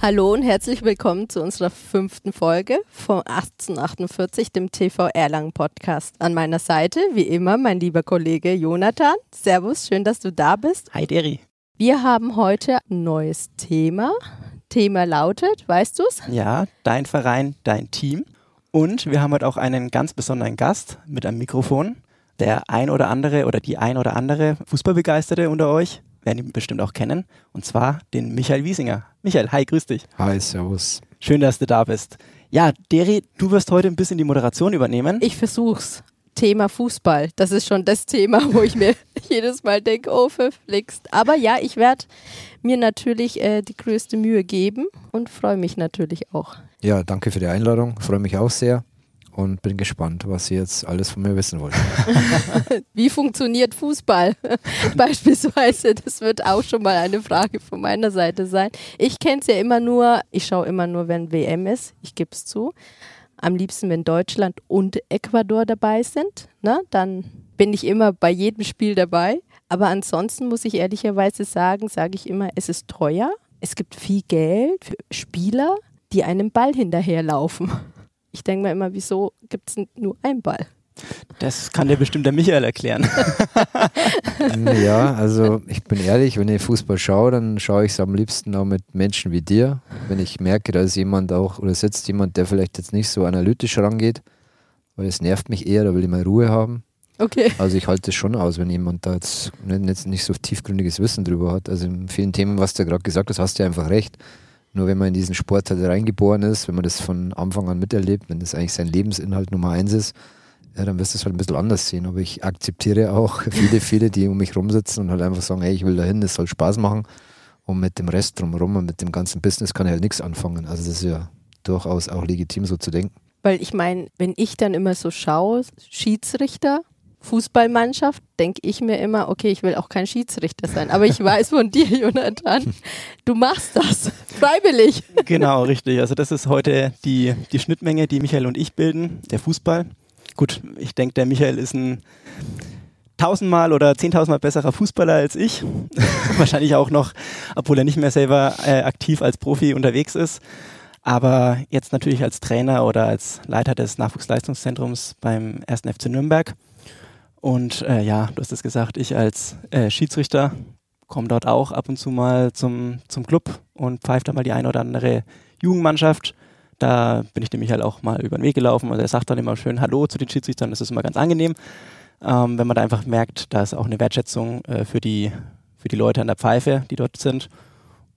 Hallo und herzlich willkommen zu unserer fünften Folge vom 1848, dem TV Erlangen Podcast. An meiner Seite, wie immer, mein lieber Kollege Jonathan. Servus, schön, dass du da bist. Hi Deri. Wir haben heute ein neues Thema. Thema lautet, weißt du's? Ja, dein Verein, dein Team. Und wir haben heute auch einen ganz besonderen Gast mit einem Mikrofon. Der ein oder andere oder die ein oder andere Fußballbegeisterte unter euch werden ihn bestimmt auch kennen. Und zwar den Michael Wiesinger. Michael, hi, grüß dich. Hi, servus. Schön, dass du da bist. Ja, Deri, du wirst heute ein bisschen die Moderation übernehmen. Ich versuch's. Thema Fußball. Das ist schon das Thema, wo ich mir jedes Mal denke, oh, verflixt. Aber ja, ich werde mir natürlich äh, die größte Mühe geben und freue mich natürlich auch. Ja, danke für die Einladung. Freue mich auch sehr und bin gespannt, was Sie jetzt alles von mir wissen wollen. Wie funktioniert Fußball? Beispielsweise, das wird auch schon mal eine Frage von meiner Seite sein. Ich kenne es ja immer nur, ich schaue immer nur, wenn WM ist, ich gebe es zu. Am liebsten, wenn Deutschland und Ecuador dabei sind. Ne? Dann bin ich immer bei jedem Spiel dabei. Aber ansonsten muss ich ehrlicherweise sagen, sage ich immer, es ist teuer. Es gibt viel Geld für Spieler, die einem Ball hinterherlaufen. Ich denke mir immer, wieso gibt es nur einen Ball? Das kann dir bestimmt der Michael erklären. ja, also ich bin ehrlich, wenn ich Fußball schaue, dann schaue ich es am liebsten auch mit Menschen wie dir. Wenn ich merke, da ist jemand auch oder sitzt jemand, der vielleicht jetzt nicht so analytisch rangeht, weil es nervt mich eher, da will ich mal Ruhe haben. Okay. Also ich halte es schon aus, wenn jemand da jetzt nicht, nicht so tiefgründiges Wissen drüber hat. Also in vielen Themen, was du gerade gesagt hast, hast du ja einfach recht. Nur wenn man in diesen Sport halt reingeboren ist, wenn man das von Anfang an miterlebt, wenn das eigentlich sein Lebensinhalt Nummer eins ist, ja, dann wirst du es halt ein bisschen anders sehen. Aber ich akzeptiere auch viele, viele, die um mich rumsitzen und halt einfach sagen, hey, ich will dahin, das soll Spaß machen. Und mit dem Rest drumherum und mit dem ganzen Business kann ich halt nichts anfangen. Also das ist ja durchaus auch legitim, so zu denken. Weil ich meine, wenn ich dann immer so schaue, Schiedsrichter, Fußballmannschaft, denke ich mir immer, okay, ich will auch kein Schiedsrichter sein. Aber ich weiß von dir, Jonathan, du machst das freiwillig. Genau, richtig. Also das ist heute die, die Schnittmenge, die Michael und ich bilden, der Fußball. Gut, ich denke, der Michael ist ein tausendmal oder zehntausendmal besserer Fußballer als ich. Wahrscheinlich auch noch, obwohl er nicht mehr selber äh, aktiv als Profi unterwegs ist. Aber jetzt natürlich als Trainer oder als Leiter des Nachwuchsleistungszentrums beim 1. FC Nürnberg. Und äh, ja, du hast es gesagt, ich als äh, Schiedsrichter komme dort auch ab und zu mal zum, zum Club und pfeife da mal die eine oder andere Jugendmannschaft. Da bin ich nämlich halt auch mal über den Weg gelaufen und er sagt dann immer schön Hallo zu den Schiedsrichtern, das ist immer ganz angenehm, ähm, wenn man da einfach merkt, da ist auch eine Wertschätzung äh, für, die, für die Leute an der Pfeife, die dort sind.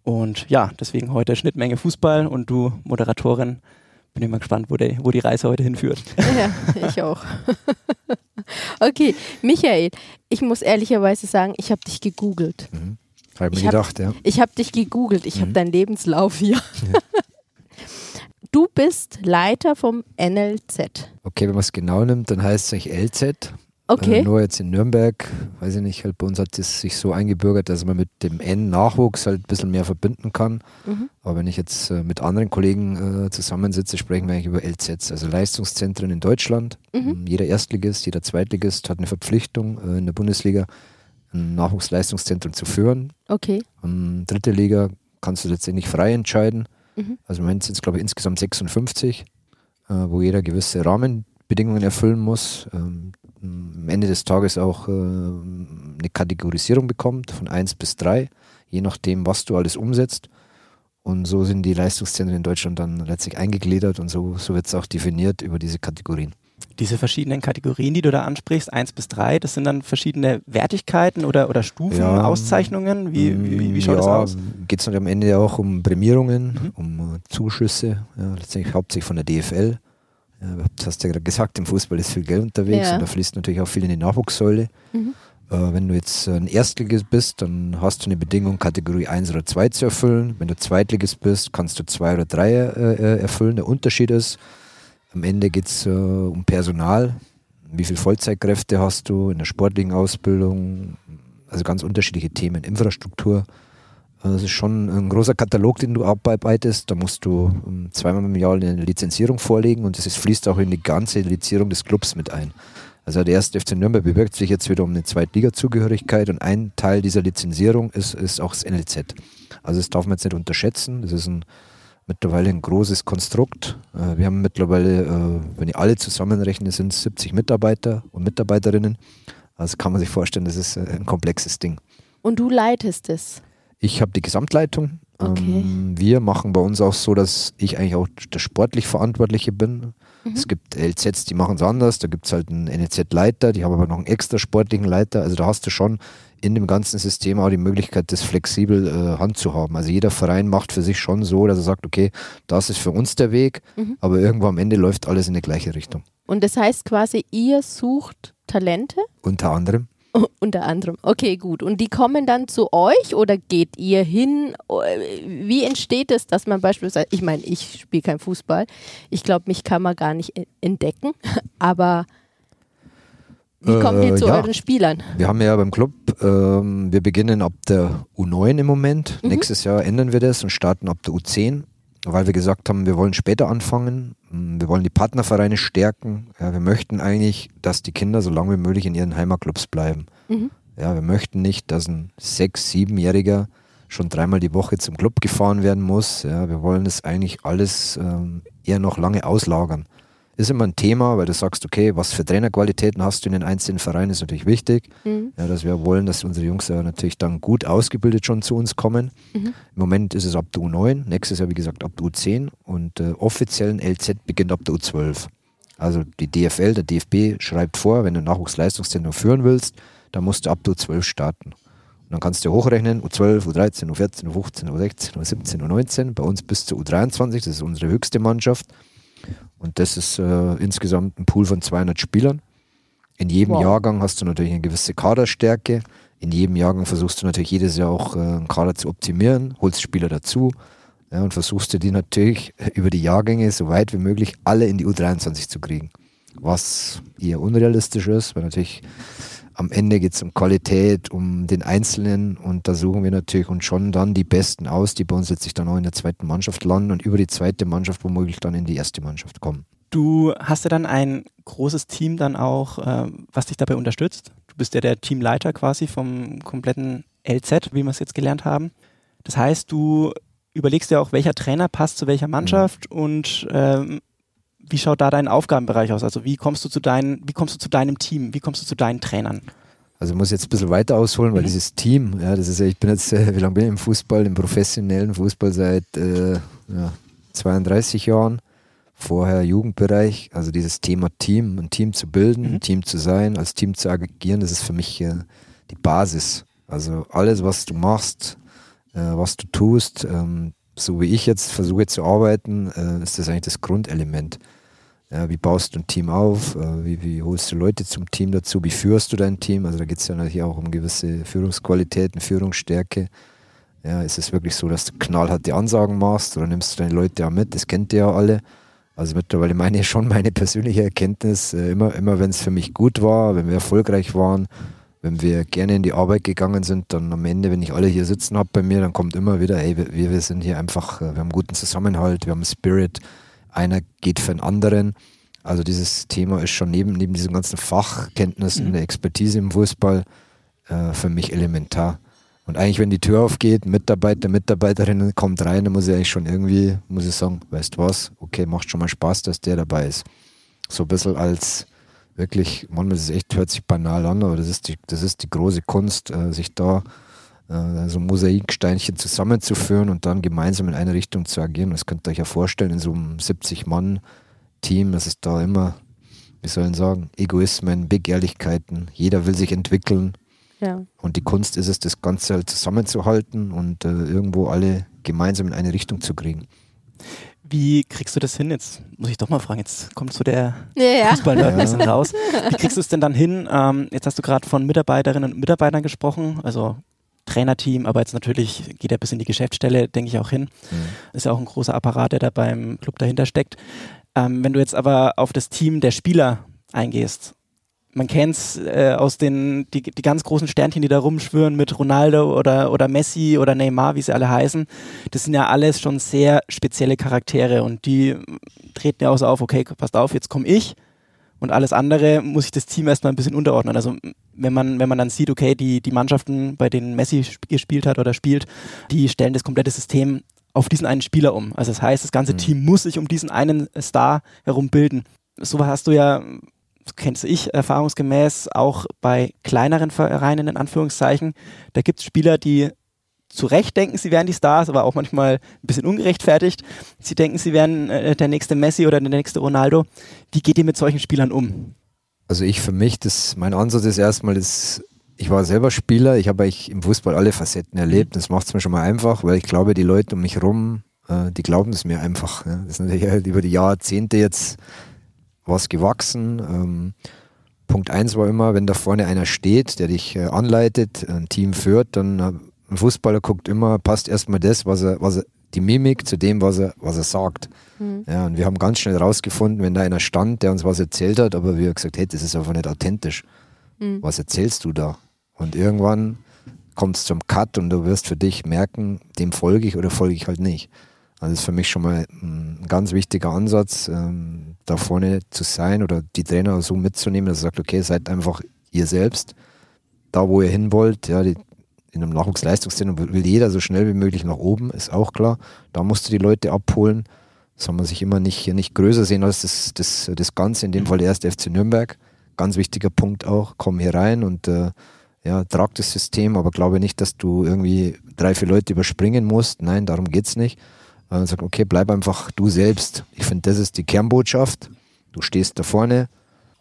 Und ja, deswegen heute Schnittmenge Fußball und du Moderatorin bin ich mal gespannt, wo, der, wo die Reise heute hinführt. Ja, ich auch. okay, Michael, ich muss ehrlicherweise sagen, ich habe dich gegoogelt. Mhm. Habe mir gedacht, ja. Ich habe dich gegoogelt, ich mhm. habe deinen Lebenslauf hier. Ja. Du bist Leiter vom NLZ. Okay, wenn man es genau nimmt, dann heißt es eigentlich LZ. Okay. Äh, nur jetzt in Nürnberg, weiß ich nicht, halt bei uns hat es sich so eingebürgert, dass man mit dem N-Nachwuchs halt ein bisschen mehr verbinden kann. Mhm. Aber wenn ich jetzt äh, mit anderen Kollegen äh, zusammensitze, sprechen wir eigentlich über LZs, also Leistungszentren in Deutschland. Mhm. Ähm, jeder Erstligist, jeder Zweitligist hat eine Verpflichtung äh, in der Bundesliga, ein Nachwuchsleistungszentrum zu führen. Okay. Und dritte Liga kannst du letztendlich frei entscheiden. Mhm. Also im Moment sind es, glaube ich, insgesamt 56, äh, wo jeder gewisse Rahmenbedingungen erfüllen muss. Ähm, am Ende des Tages auch äh, eine Kategorisierung bekommt von 1 bis 3, je nachdem, was du alles umsetzt. Und so sind die Leistungszentren in Deutschland dann letztlich eingegliedert und so, so wird es auch definiert über diese Kategorien. Diese verschiedenen Kategorien, die du da ansprichst, 1 bis 3, das sind dann verschiedene Wertigkeiten oder, oder Stufen, ja, Auszeichnungen? Wie, wie, wie schaut ja, das aus? Geht es am Ende auch um Prämierungen, mhm. um Zuschüsse, ja, letztendlich hauptsächlich von der DFL. Du hast ja gerade gesagt, im Fußball ist viel Geld unterwegs ja. und da fließt natürlich auch viel in die Nachwuchssäule. Mhm. Äh, wenn du jetzt ein Erstligist bist, dann hast du eine Bedingung, Kategorie 1 oder 2 zu erfüllen. Wenn du Zweitligist bist, kannst du 2 oder 3 äh, äh, erfüllen. Der Unterschied ist, am Ende geht es äh, um Personal. Wie viele Vollzeitkräfte hast du in der sportlichen Ausbildung? Also ganz unterschiedliche Themen. Infrastruktur, das ist schon ein großer Katalog, den du abarbeitest. Da musst du zweimal im Jahr eine Lizenzierung vorlegen und das fließt auch in die ganze Lizenzierung des Clubs mit ein. Also der erste FC Nürnberg bewirkt sich jetzt wieder um eine Zweitliga-Zugehörigkeit und ein Teil dieser Lizenzierung ist, ist auch das NLZ. Also das darf man jetzt nicht unterschätzen. Das ist ein, mittlerweile ein großes Konstrukt. Äh, wir haben mittlerweile, äh, wenn ich alle zusammenrechne, sind es 70 Mitarbeiter und Mitarbeiterinnen. Also kann man sich vorstellen, das ist äh, ein komplexes Ding. Und du leitest es? Ich habe die Gesamtleitung. Okay. Ähm, wir machen bei uns auch so, dass ich eigentlich auch der sportlich Verantwortliche bin. Mhm. Es gibt LZs, die machen es anders. Da gibt es halt einen NLZ-Leiter, die haben aber noch einen extra sportlichen Leiter. Also da hast du schon in dem ganzen System auch die Möglichkeit, das flexibel äh, handzuhaben. Also jeder Verein macht für sich schon so, dass er sagt, okay, das ist für uns der Weg, mhm. aber irgendwo am Ende läuft alles in die gleiche Richtung. Und das heißt quasi, ihr sucht Talente? Unter anderem. unter anderem. Okay, gut. Und die kommen dann zu euch oder geht ihr hin? Wie entsteht es, dass man beispielsweise, ich meine, ich spiele kein Fußball. Ich glaube, mich kann man gar nicht entdecken. Aber wie kommt ihr äh, zu ja. euren Spielern? Wir haben ja beim Club, ähm, wir beginnen ab der U9 im Moment. Mhm. Nächstes Jahr ändern wir das und starten ab der U10 weil wir gesagt haben, wir wollen später anfangen, mm, wir wollen die Partnervereine stärken. Ja, wir möchten eigentlich, dass die Kinder so lange wie möglich in ihren Heimatclubs bleiben. Mhm. Ja, wir möchten nicht, dass ein sechs-, siebenjähriger schon dreimal die Woche zum Club gefahren werden muss. Ja, wir wollen das eigentlich alles ähm, eher noch lange auslagern ist immer ein Thema, weil du sagst, okay, was für Trainerqualitäten hast du in den einzelnen Vereinen, ist natürlich wichtig. Mhm. Ja, dass wir wollen, dass unsere Jungs ja natürlich dann gut ausgebildet schon zu uns kommen. Mhm. Im Moment ist es ab der U9, nächstes Jahr, wie gesagt, ab der U10 und äh, offiziellen LZ beginnt ab der U12. Also die DFL, der DFB schreibt vor, wenn du Nachwuchsleistungszentrum führen willst, dann musst du ab der U12 starten. Und dann kannst du hochrechnen, U12, U13, U14, U15, U16, U17, U19, bei uns bis zur U23, das ist unsere höchste Mannschaft. Und das ist äh, insgesamt ein Pool von 200 Spielern. In jedem wow. Jahrgang hast du natürlich eine gewisse Kaderstärke. In jedem Jahrgang versuchst du natürlich jedes Jahr auch äh, einen Kader zu optimieren, holst Spieler dazu ja, und versuchst du die natürlich über die Jahrgänge so weit wie möglich alle in die U23 zu kriegen. Was eher unrealistisch ist, weil natürlich am Ende geht es um Qualität, um den Einzelnen und da suchen wir natürlich uns schon dann die Besten aus, die bei uns letztlich dann auch in der zweiten Mannschaft landen und über die zweite Mannschaft womöglich dann in die erste Mannschaft kommen. Du hast ja dann ein großes Team dann auch, äh, was dich dabei unterstützt. Du bist ja der Teamleiter quasi vom kompletten LZ, wie wir es jetzt gelernt haben. Das heißt, du überlegst ja auch, welcher Trainer passt zu welcher Mannschaft mhm. und ähm, wie schaut da dein Aufgabenbereich aus? Also wie kommst du zu deinen, wie kommst du zu deinem Team? Wie kommst du zu deinen Trainern? Also ich muss jetzt ein bisschen weiter ausholen, weil mhm. dieses Team, ja, das ist ja, ich bin jetzt, äh, wie lange bin ich im Fußball, im professionellen Fußball seit äh, ja, 32 Jahren. Vorher Jugendbereich, also dieses Thema Team, ein Team zu bilden, mhm. ein Team zu sein, als Team zu agieren, das ist für mich äh, die Basis. Also alles, was du machst, äh, was du tust, ähm, so wie ich jetzt versuche zu arbeiten, äh, ist das eigentlich das Grundelement. Ja, wie baust du ein Team auf? Äh, wie, wie, holst du Leute zum Team dazu? Wie führst du dein Team? Also da geht es ja natürlich auch um gewisse Führungsqualitäten, Führungsstärke. Ja, ist es wirklich so, dass du knallharte Ansagen machst oder nimmst du deine Leute auch mit? Das kennt ihr ja alle. Also mittlerweile meine ich schon meine persönliche Erkenntnis, äh, immer, immer wenn es für mich gut war, wenn wir erfolgreich waren, wenn wir gerne in die Arbeit gegangen sind, dann am Ende, wenn ich alle hier sitzen habe bei mir, dann kommt immer wieder, hey, wir, wir sind hier einfach, äh, wir haben guten Zusammenhalt, wir haben Spirit, einer geht für den anderen. Also dieses Thema ist schon neben, neben diesen ganzen Fachkenntnissen, mhm. der Expertise im Fußball äh, für mich elementar. Und eigentlich, wenn die Tür aufgeht, Mitarbeiter, Mitarbeiterinnen kommt rein, dann muss ich eigentlich schon irgendwie, muss ich sagen, weißt du was, okay, macht schon mal Spaß, dass der dabei ist. So ein bisschen als wirklich, manchmal ist es echt, hört sich banal an, aber das ist die, das ist die große Kunst, äh, sich da äh, so Mosaiksteinchen zusammenzuführen und dann gemeinsam in eine Richtung zu agieren. Das könnt ihr euch ja vorstellen, in so einem 70-Mann-Team, das ist da immer, wie sollen sagen, Egoismen, Begehrlichkeiten. Jeder will sich entwickeln. Ja. Und die Kunst ist es, das Ganze halt zusammenzuhalten und äh, irgendwo alle gemeinsam in eine Richtung zu kriegen. Wie kriegst du das hin? Jetzt muss ich doch mal fragen, jetzt kommt so der ja, ja. Ein bisschen raus. Wie kriegst du es denn dann hin? Ähm, jetzt hast du gerade von Mitarbeiterinnen und Mitarbeitern gesprochen, also Trainerteam, aber jetzt natürlich geht er bis in die Geschäftsstelle, denke ich auch hin. Mhm. Ist ja auch ein großer Apparat, der da beim Club dahinter steckt. Ähm, wenn du jetzt aber auf das Team der Spieler eingehst, man kennt es äh, aus den die, die ganz großen Sternchen, die da rumschwören mit Ronaldo oder, oder Messi oder Neymar, wie sie alle heißen. Das sind ja alles schon sehr spezielle Charaktere und die treten ja auch so auf, okay, passt auf, jetzt komme ich und alles andere muss sich das Team erstmal ein bisschen unterordnen. Also wenn man, wenn man dann sieht, okay, die, die Mannschaften, bei denen Messi gespielt hat oder spielt, die stellen das komplette System auf diesen einen Spieler um. Also das heißt, das ganze mhm. Team muss sich um diesen einen Star herum bilden. So hast du ja, kennst ich erfahrungsgemäß, auch bei kleineren Vereinen in Anführungszeichen. Da gibt es Spieler, die zu Recht denken, sie wären die Stars, aber auch manchmal ein bisschen ungerechtfertigt. Sie denken, sie wären äh, der nächste Messi oder der nächste Ronaldo. Wie geht ihr mit solchen Spielern um? Also ich für mich, das, mein Ansatz ist erstmal, das, ich war selber Spieler, ich habe im Fußball alle Facetten erlebt. Das macht es mir schon mal einfach, weil ich glaube, die Leute um mich herum, äh, die glauben es mir einfach. Ja. Das ist natürlich halt über die Jahrzehnte jetzt was gewachsen. Ähm, Punkt eins war immer, wenn da vorne einer steht, der dich äh, anleitet, ein Team führt, dann äh, ein Fußballer guckt immer, passt erstmal das, was er, was er, die Mimik zu dem, was er, was er sagt. Mhm. Ja, und wir haben ganz schnell rausgefunden, wenn da einer stand, der uns was erzählt hat, aber wir haben gesagt, hey, das ist einfach nicht authentisch. Mhm. Was erzählst du da? Und irgendwann kommt es zum Cut und du wirst für dich merken, dem folge ich oder folge ich halt nicht. Also das ist für mich schon mal ein ganz wichtiger Ansatz, ähm, da vorne zu sein oder die Trainer so mitzunehmen, dass er sagt, okay, seid einfach ihr selbst, da wo ihr hin wollt, ja, die, in einem Nachwuchsleistungszentrum will jeder so schnell wie möglich nach oben, ist auch klar. Da musst du die Leute abholen. Soll man sich immer nicht, nicht größer sehen als das, das, das Ganze, in dem Fall der erste FC Nürnberg. Ganz wichtiger Punkt auch, komm hier rein und äh, ja, trag das System, aber glaube nicht, dass du irgendwie drei, vier Leute überspringen musst. Nein, darum geht es nicht. Äh, sag, okay, bleib einfach du selbst. Ich finde, das ist die Kernbotschaft. Du stehst da vorne,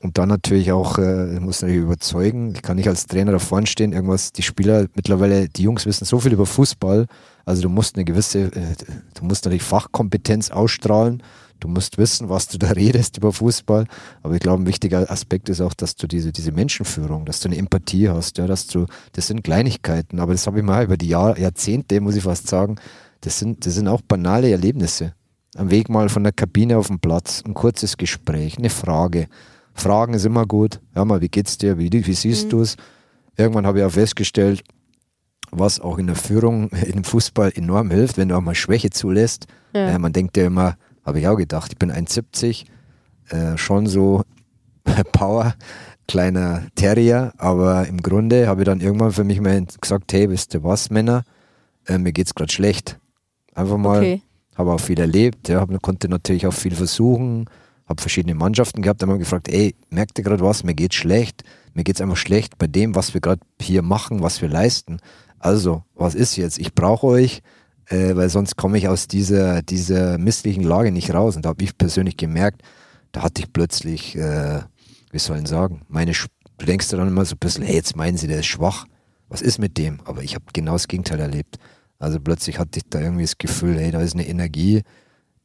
und dann natürlich auch, äh, muss natürlich überzeugen. Ich kann nicht als Trainer da vorne stehen, irgendwas, die Spieler mittlerweile, die Jungs wissen so viel über Fußball. Also du musst eine gewisse, äh, du musst natürlich Fachkompetenz ausstrahlen. Du musst wissen, was du da redest über Fußball. Aber ich glaube, ein wichtiger Aspekt ist auch, dass du diese, diese Menschenführung, dass du eine Empathie hast, ja, dass du, das sind Kleinigkeiten, aber das habe ich mal über die Jahr, Jahrzehnte, muss ich fast sagen, das sind, das sind auch banale Erlebnisse. Am Weg mal von der Kabine auf den Platz, ein kurzes Gespräch, eine Frage, Fragen ist immer gut. Ja, mal, wie geht's dir? Wie, wie siehst mhm. du es? Irgendwann habe ich auch festgestellt, was auch in der Führung im Fußball enorm hilft, wenn du auch mal Schwäche zulässt. Ja. Äh, man denkt ja immer, habe ich auch gedacht, ich bin 1,70, äh, schon so Power, kleiner Terrier, aber im Grunde habe ich dann irgendwann für mich mal gesagt, hey, wisst ihr was, Männer, äh, mir geht's gerade schlecht. Einfach mal, okay. habe auch viel erlebt, ja, konnte natürlich auch viel versuchen, habe verschiedene Mannschaften gehabt, haben gefragt, ey, merkt ihr gerade was, mir geht's schlecht, mir geht's einfach schlecht bei dem, was wir gerade hier machen, was wir leisten. Also, was ist jetzt? Ich brauche euch, äh, weil sonst komme ich aus dieser, dieser misslichen Lage nicht raus. Und da habe ich persönlich gemerkt, da hatte ich plötzlich, äh, wie sollen sagen, meine, du denkst dann immer so ein bisschen, hey, jetzt meinen sie, der ist schwach. Was ist mit dem? Aber ich habe genau das Gegenteil erlebt. Also plötzlich hatte ich da irgendwie das Gefühl, hey, da ist eine Energie,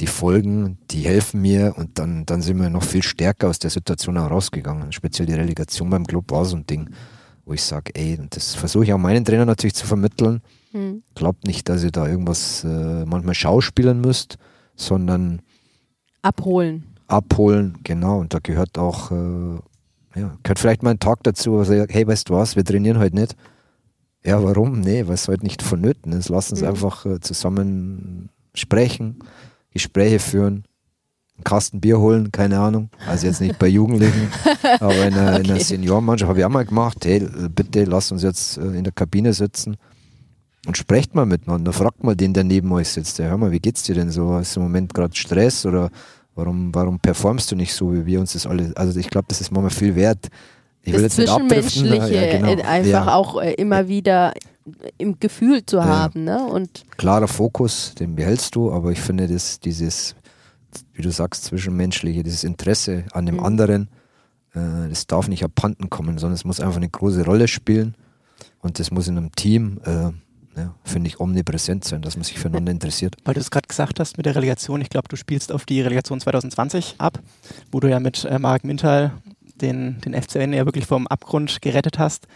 die Folgen, die helfen mir und dann, dann sind wir noch viel stärker aus der Situation herausgegangen. Speziell die Relegation beim Club war so ein Ding, wo ich sage, ey, und das versuche ich auch meinen Trainer natürlich zu vermitteln. Mhm. Glaubt nicht, dass ihr da irgendwas äh, manchmal schauspielen müsst, sondern abholen. Abholen, genau. Und da gehört auch, äh, ja, gehört vielleicht mal ein Tag dazu, wo ich sage, hey, weißt du was, wir trainieren heute nicht. Ja, warum? Nee, weil es heute nicht vonnöten ist. Lass uns mhm. einfach äh, zusammen sprechen Gespräche führen, einen Kasten Bier holen, keine Ahnung. Also jetzt nicht bei Jugendlichen, aber in einer, okay. einer Seniorenmannschaft habe ich auch mal gemacht, hey, bitte lass uns jetzt äh, in der Kabine sitzen und sprecht mal miteinander. Fragt mal den, der neben euch sitzt. Ja, hör mal, wie geht's dir denn so? Ist im Moment gerade Stress oder warum, warum performst du nicht so, wie wir uns das alle. Also ich glaube, das ist manchmal viel wert. Ich will das jetzt Zwischenmenschliche ja, genau. einfach ja. auch äh, immer wieder im Gefühl zu haben. Ne? Und Klarer Fokus, den behältst du, aber ich finde, dass dieses, wie du sagst, zwischenmenschliche, dieses Interesse an dem mhm. anderen, äh, das darf nicht abhanden kommen, sondern es muss einfach eine große Rolle spielen und das muss in einem Team, äh, ja, finde ich, omnipräsent sein, dass man sich füreinander interessiert. Weil du es gerade gesagt hast mit der Relegation, ich glaube, du spielst auf die Relegation 2020 ab, wo du ja mit äh, Marc Mintal den, den FCN ja wirklich vom Abgrund gerettet hast.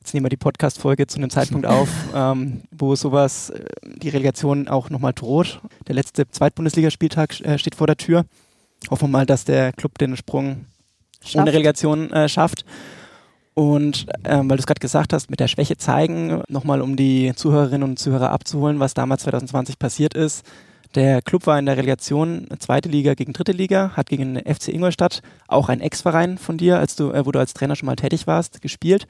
Jetzt nehmen wir die Podcast-Folge zu einem Zeitpunkt auf, ähm, wo sowas, äh, die Relegation auch nochmal droht. Der letzte Zweitbundesligaspieltag äh, steht vor der Tür. Hoffen wir mal, dass der Club den Sprung schafft. ohne Relegation äh, schafft. Und ähm, weil du es gerade gesagt hast, mit der Schwäche zeigen, nochmal um die Zuhörerinnen und Zuhörer abzuholen, was damals 2020 passiert ist. Der Club war in der Relegation zweite Liga gegen dritte Liga, hat gegen den FC Ingolstadt, auch ein Ex-Verein von dir, als du, äh, wo du als Trainer schon mal tätig warst, gespielt.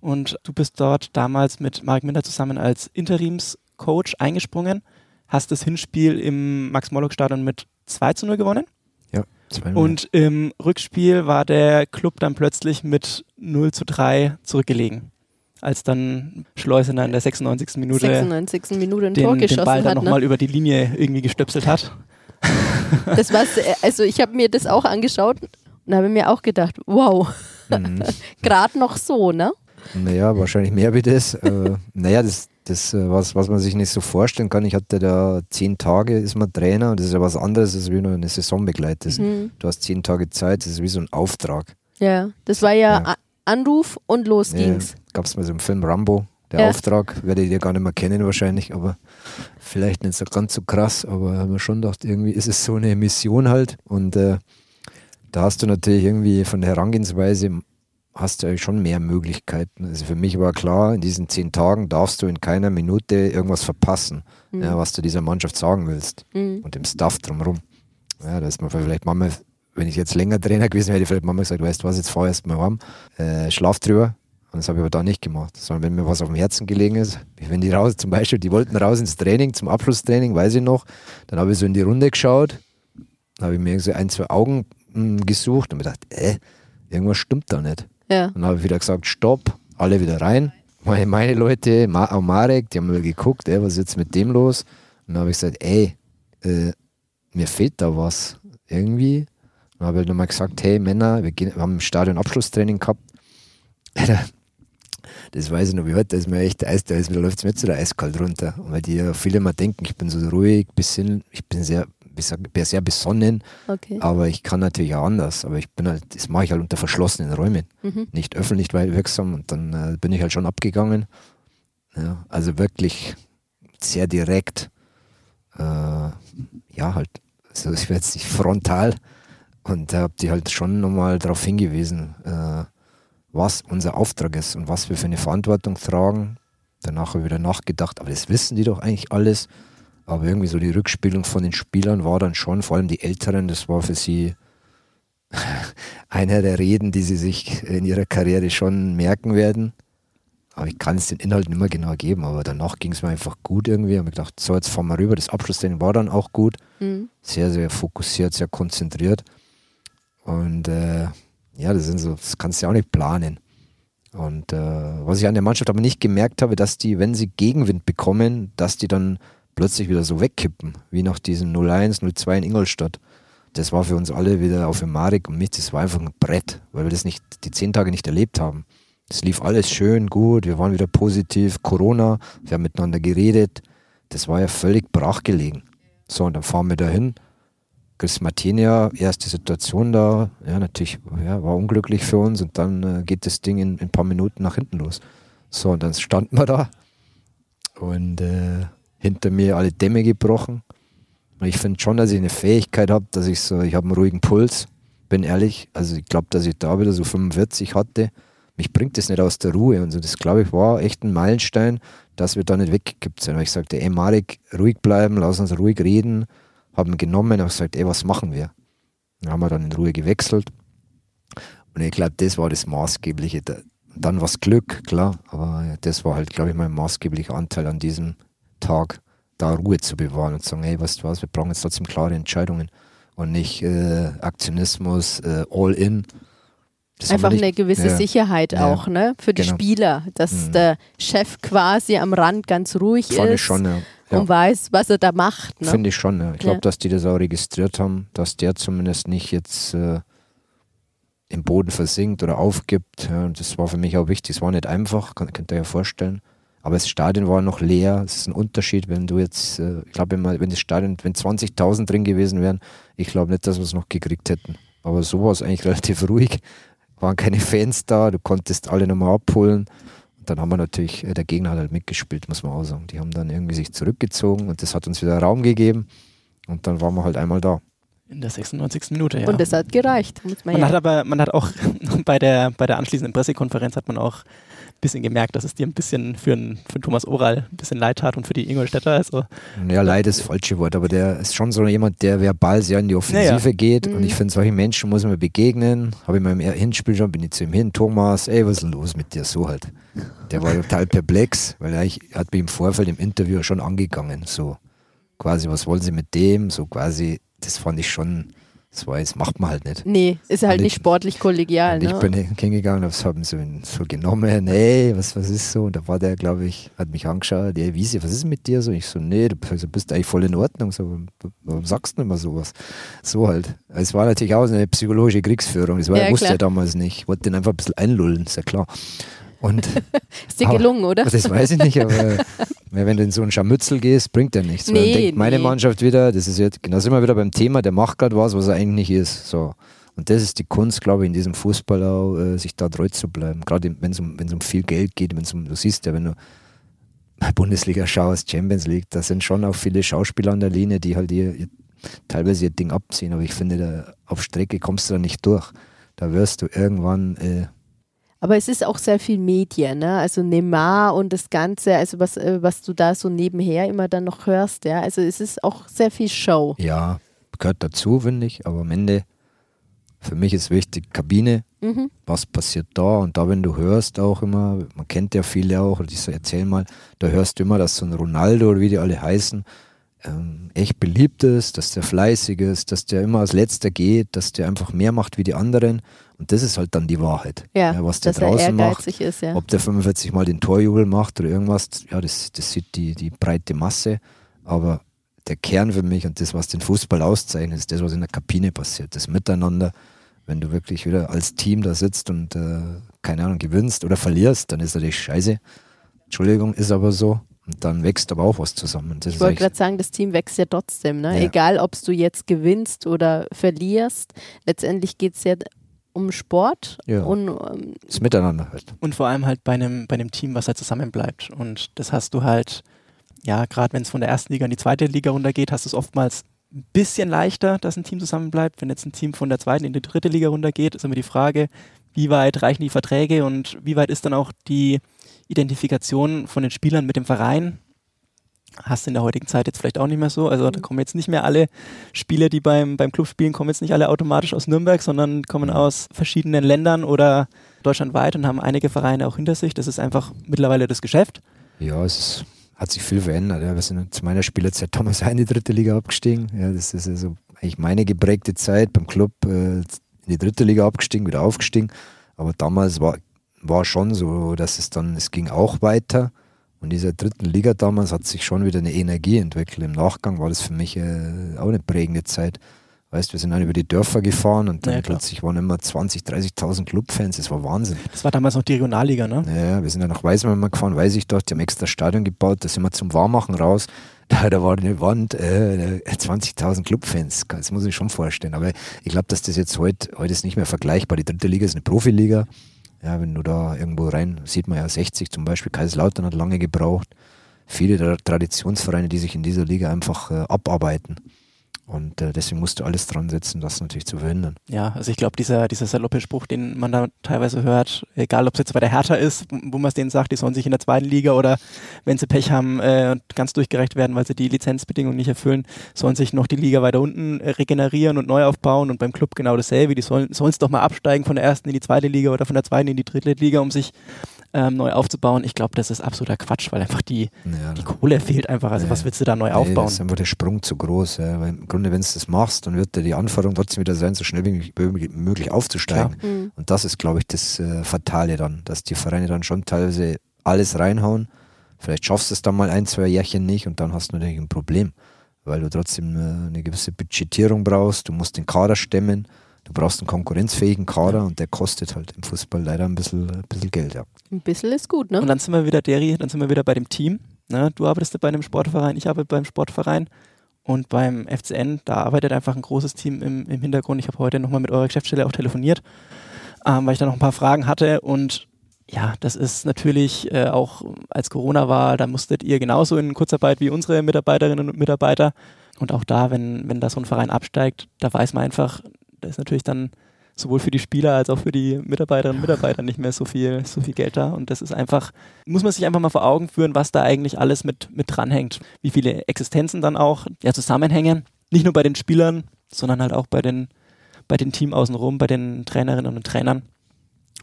Und du bist dort damals mit Marek Minder zusammen als Interimscoach eingesprungen, hast das Hinspiel im Max-Morlock-Stadion mit 2 zu 0 gewonnen. Ja, 2 Und im Rückspiel war der Club dann plötzlich mit 0 zu 3 zurückgelegen als dann Schleusener in der 96. Minute 96. Minute ein den, Tor geschossen den Ball dann nochmal Ne? über die Linie irgendwie gestöpselt hat. Das war's, äh, also ich habe mir das auch angeschaut und habe mir auch gedacht, wow, Mhm. gerade noch so, ne? Naja, wahrscheinlich mehr wie das. äh, naja, das, das äh, was, was man sich nicht so vorstellen kann. Ich hatte da zehn Tage, ist man Trainer und das ist ja was anderes, als wie nur eine Saison begleitet. Mhm. Du hast zehn Tage Zeit, das ist wie so ein Auftrag. Ja, das war ja, Ja. Anruf und los ging's. Gab es mal so im Film Rambo, der Ja. Auftrag, werdet ihr gar nicht mehr kennen wahrscheinlich, aber vielleicht nicht so ganz so krass, aber haben wir schon gedacht, irgendwie ist es so eine Mission halt und äh, da hast du natürlich irgendwie von der Herangehensweise hast du eigentlich schon mehr Möglichkeiten. Also für mich war klar, in diesen zehn Tagen darfst du in keiner Minute irgendwas verpassen, Mhm. ja, was du dieser Mannschaft sagen willst Mhm. und dem Staff drumherum. Ja, da ist man vielleicht manchmal, wenn ich jetzt länger Trainer gewesen wäre, hätte ich vielleicht manchmal gesagt, weißt du was, jetzt fahr erst mal heim, äh, schlaf drüber. Und das habe ich aber da nicht gemacht. Sondern wenn mir was auf dem Herzen gelegen ist, wenn die raus, zum Beispiel, die wollten raus ins Training, zum Abschlusstraining, weiß ich noch, dann habe ich so in die Runde geschaut, dann habe ich mir so ein, zwei Augen mh, gesucht und mir gedacht, äh, irgendwas stimmt da nicht. Ja. Und dann habe ich wieder gesagt, stopp, alle wieder rein. Meine, meine Leute, Ma auch Marek, die haben mal geguckt, ey, was ist jetzt mit dem los? Und dann habe ich gesagt, ey, äh, mir fehlt da was irgendwie. Dann habe ich nochmal gesagt, hey Männer, wir, gehen, wir haben im Stadion Abschlusstraining gehabt. Das weiß ich noch wie heute, da ist mir echt Eis, da, ist, da läuft es mir zu der eiskalt runter. Und weil die ja viele immer denken, ich bin so ruhig, bisschen, ich bin sehr, sehr besonnen, Okay. aber ich kann natürlich auch anders. Aber ich bin halt, das mache ich halt unter verschlossenen Räumen, Mhm. nicht öffentlich weil wirksam. Und dann äh, bin ich halt schon abgegangen. Ja, also wirklich sehr direkt. Äh, ja, halt, also ich werde jetzt nicht frontal. Und da habt ihr halt schon nochmal darauf hingewiesen, äh, was unser Auftrag ist und was wir für eine Verantwortung tragen. Danach habe ich wieder nachgedacht, aber das wissen die doch eigentlich alles. Aber irgendwie so die Rückspielung von den Spielern war dann schon, vor allem die Älteren, das war für sie einer der Reden, die sie sich in ihrer Karriere schon merken werden. Aber ich kann es den Inhalt nicht mehr genau geben, aber danach ging es mir einfach gut irgendwie. Ich habe gedacht, so, jetzt fahren wir rüber. Das Abschlusstraining war dann auch gut. Mhm. Sehr, sehr fokussiert, sehr konzentriert. Und äh, ja, das sind so, das kannst du ja auch nicht planen. Und äh, was ich an der Mannschaft aber nicht gemerkt habe, dass die, wenn sie Gegenwind bekommen, dass die dann plötzlich wieder so wegkippen, wie nach diesem 0-1, 0-2 in Ingolstadt. Das war für uns alle wieder auf dem Marek und mich, das war einfach ein Brett, weil wir das nicht, die zehn Tage nicht erlebt haben. Es lief alles schön, gut, wir waren wieder positiv, Corona, wir haben miteinander geredet. Das war ja völlig brachgelegen. So, und dann fahren wir dahin. Chris Martinia, erste Situation da, ja, natürlich, ja, war unglücklich für uns und dann äh, geht das Ding in, in ein paar Minuten nach hinten los. So, und dann standen wir da und äh, hinter mir alle Dämme gebrochen. Ich finde schon, dass ich eine Fähigkeit habe, dass ich so, ich habe einen ruhigen Puls, bin ehrlich. Also ich glaube, dass ich da wieder so 45 hatte. Mich bringt das nicht aus der Ruhe. Und so, das glaube ich war echt ein Meilenstein, dass wir da nicht weggekippt sind. Weil ich sagte, ey Marek, ruhig bleiben, lass uns ruhig reden. Haben genommen und gesagt, ey, was machen wir? Dann haben wir dann in Ruhe gewechselt. Und ich glaube, das war das Maßgebliche. Da- Dann war es Glück, klar, aber das war halt, glaube ich, mein maßgeblicher Anteil an diesem Tag, da Ruhe zu bewahren und zu sagen, hey, weißt du was, wir brauchen jetzt trotzdem klare Entscheidungen und nicht äh, Aktionismus, äh, all in. Das Einfach nicht- eine gewisse ja. Sicherheit Ja. auch, ne? Für die Genau. Spieler, dass Mhm. der Chef quasi am Rand ganz ruhig Fand ist schon, ja. Ja. und weiß, was er da macht. Ne? Finde ich schon, ja. Ich glaube, Ja. dass die das auch registriert haben, dass der zumindest nicht jetzt äh, im Boden versinkt oder aufgibt. Das war für mich auch wichtig. Es war nicht einfach, kann, könnt ihr ja vorstellen. Aber das Stadion war noch leer. Es ist ein Unterschied, wenn du jetzt, äh, ich glaube, wenn, wenn das Stadion, wenn 20.000 drin gewesen wären, ich glaube nicht, dass wir es noch gekriegt hätten. Aber so war es eigentlich relativ ruhig. Waren keine Fans da, du konntest alle nochmal abholen. Und dann haben wir natürlich, äh, der Gegner hat halt mitgespielt, muss man auch sagen. Die haben dann irgendwie sich zurückgezogen und das hat uns wieder Raum gegeben. Und dann waren wir halt einmal da. In der 96. Minute, ja. Und das hat gereicht, muss man, man ja. hat aber, man hat auch bei der, bei der anschließenden Pressekonferenz hat man auch bisschen gemerkt, dass es dir ein bisschen für, ein, für Thomas Oral ein bisschen leid tat und für die Ingolstädter. Also, ja, leid ist das falsche Wort, aber der ist schon so jemand, der verbal sehr in die Offensive ja. geht. Mhm. Und ich finde, solchen Menschen muss man begegnen. Habe ich mal im Hinspiel schon, bin ich zu ihm hin, Thomas, ey, was ist denn los mit dir? So halt. Der war total perplex, weil er hat mich im Vorfeld im Interview schon angegangen. So quasi, was wollen Sie mit dem? So quasi, das fand ich schon das war jetzt, macht man halt nicht. Nee, ist halt und nicht ich, sportlich kollegial. Ne? Ich bin hingegangen, das haben sie so genommen, hey, was, was ist so? Und da war der, glaube ich, hat mich angeschaut, der Wiese, was ist mit dir so? Ich so, nee, du bist eigentlich voll in Ordnung. So, warum sagst du immer sowas? So halt. Es war natürlich auch eine psychologische Kriegsführung, das war, ja, wusste er damals nicht. Ich wollte den einfach ein bisschen einlullen, ist ja klar. Und, ist dir gelungen, oder? Das weiß ich nicht, aber wenn du in so einen Scharmützel gehst, bringt er nichts. Nee, denkt meine nee. Mannschaft wieder, das ist jetzt, genau sind wir wieder beim Thema, der macht gerade was, was er eigentlich nicht ist. So. Und das ist die Kunst, glaube ich, in diesem Fußball auch, äh, sich da treu zu bleiben. Gerade wenn es um, um viel Geld geht, wenn um, du siehst ja, wenn du Bundesliga schaust, Champions League, da sind schon auch viele Schauspieler an der Linie, die halt ihr, ihr, teilweise ihr Ding abziehen. Aber ich finde, da, auf Strecke kommst du da nicht durch. Da wirst du irgendwann äh, aber es ist auch sehr viel Medien, ne? Also Neymar und das Ganze, also was, äh, was du da so nebenher immer dann noch hörst, ja. Also es ist auch sehr viel Show. Ja, gehört dazu, finde ich. Aber am Ende, für mich ist wichtig, Kabine, mhm. was passiert da? Und da, wenn du hörst auch immer, man kennt ja viele auch, ich so, erzähl mal, da hörst du immer, dass so ein Ronaldo oder wie die alle heißen, ähm, echt beliebt ist, dass der fleißig ist, dass der immer als letzter geht, dass der einfach mehr macht wie die anderen. Und das ist halt dann die Wahrheit. Ja, ja was der draußen macht. Ist, ja. Ob der 45 Mal den Torjubel macht oder irgendwas, ja, das, das sieht die, die breite Masse. Aber der Kern für mich und das, was den Fußball auszeichnet, ist das, was in der Kabine passiert. Das Miteinander. Wenn du wirklich wieder als Team da sitzt und äh, keine Ahnung, gewinnst oder verlierst, dann ist natürlich scheiße. Entschuldigung, ist aber so. Und dann wächst aber auch was zusammen. Das ich wollte gerade sagen, das Team wächst ja trotzdem. Ne? Ja. Egal, ob du jetzt gewinnst oder verlierst. Letztendlich geht es ja um Sport ja. und ähm, das Miteinander halt. Und vor allem halt bei einem, bei einem Team, was halt zusammenbleibt. Und das hast du halt, ja, gerade wenn es von der ersten Liga in die zweite Liga runtergeht, hast du es oftmals ein bisschen leichter, dass ein Team zusammenbleibt. Wenn jetzt ein Team von der zweiten in die dritte Liga runtergeht, ist immer die Frage, wie weit reichen die Verträge und wie weit ist dann auch die Identifikation von den Spielern mit dem Verein. Hast du in der heutigen Zeit jetzt vielleicht auch nicht mehr so. Also da mhm. kommen jetzt nicht mehr alle Spieler, die beim, beim Club spielen, kommen jetzt nicht alle automatisch aus Nürnberg, sondern kommen mhm. aus verschiedenen Ländern oder deutschlandweit und haben einige Vereine auch hinter sich. Das ist einfach mittlerweile das Geschäft. Ja, es ist, hat sich viel verändert. Ja. Wir sind zu meiner Spielerzeit Thomas in die dritte Liga abgestiegen. Ja, das ist also eigentlich meine geprägte Zeit beim Club äh, in die dritte Liga abgestiegen, wieder aufgestiegen. Aber damals war war schon so, dass es dann, es ging auch weiter. Und in dieser dritten Liga damals hat sich schon wieder eine Energie entwickelt. Im Nachgang war das für mich äh, auch eine prägende Zeit. Weißt, wir sind dann über die Dörfer gefahren und dann ja, plötzlich waren immer 20, 30.000 Clubfans. Das war Wahnsinn. Das war damals noch die Regionalliga, ne? Ja, wir sind dann nach Weißmann mal gefahren, weiß ich doch. Die haben extra Stadion gebaut. Da sind wir zum Warmachen raus. Da, da war eine Wand, äh, 20.000 Clubfans. Das muss ich schon vorstellen. Aber ich glaube, dass das jetzt heute, heute ist nicht mehr vergleichbar. Die dritte Liga ist eine Profiliga. Ja, wenn du da irgendwo rein, sieht man ja 60 zum Beispiel, Kaiserslautern hat lange gebraucht. Viele Traditionsvereine, die sich in dieser Liga einfach äh, abarbeiten. Und äh, deswegen musst du alles dran setzen, das natürlich zu verhindern. Ja, also ich glaube, dieser, dieser saloppe Spruch, den man da teilweise hört, egal ob es jetzt bei der Hertha ist, wo man es denen sagt, die sollen sich in der zweiten Liga oder wenn sie Pech haben, äh, ganz durchgerecht werden, weil sie die Lizenzbedingungen nicht erfüllen, sollen sich noch die Liga weiter unten äh, regenerieren und neu aufbauen und beim Club genau dasselbe. Die sollen es doch mal absteigen von der ersten in die zweite Liga oder von der zweiten in die dritte Liga, um sich ähm, neu aufzubauen. Ich glaube, das ist absoluter Quatsch, weil einfach die, ja, die Kohle fehlt einfach. Also ja, was willst du da neu nee, aufbauen? Das ist einfach der Sprung zu groß. Ja. Weil Im Grunde, wenn du das machst, dann wird dir die Anforderung trotzdem wieder sein, so schnell wie möglich aufzusteigen. Mhm. Und das ist, glaube ich, das äh, Fatale dann, dass die Vereine dann schon teilweise alles reinhauen. Vielleicht schaffst du es dann mal ein, zwei Jährchen nicht und dann hast du natürlich ein Problem, weil du trotzdem äh, eine gewisse Budgetierung brauchst, du musst den Kader stemmen du brauchst einen konkurrenzfähigen Kader und der kostet halt im Fußball leider ein bisschen, ein bisschen Geld, ja. Ein bisschen ist gut, ne? Und dann sind wir wieder, Deri, dann sind wir wieder bei dem Team. Ne? Du arbeitest bei einem Sportverein, ich arbeite beim Sportverein. Und beim FCN, da arbeitet einfach ein großes Team im, im Hintergrund. Ich habe heute nochmal mit eurer Geschäftsstelle auch telefoniert, ähm, weil ich da noch ein paar Fragen hatte. Und ja, das ist natürlich äh, auch als Corona war, da musstet ihr genauso in Kurzarbeit wie unsere Mitarbeiterinnen und Mitarbeiter. Und auch da, wenn, wenn da so ein Verein absteigt, da weiß man einfach, da ist natürlich dann sowohl für die Spieler als auch für die Mitarbeiterinnen und Mitarbeiter nicht mehr so viel, so viel Geld da. Und das ist einfach, muss man sich einfach mal vor Augen führen, was da eigentlich alles mit, mit dranhängt. Wie viele Existenzen dann auch ja, zusammenhängen. Nicht nur bei den Spielern, sondern halt auch bei den, bei den Team außenrum, bei den Trainerinnen und Trainern.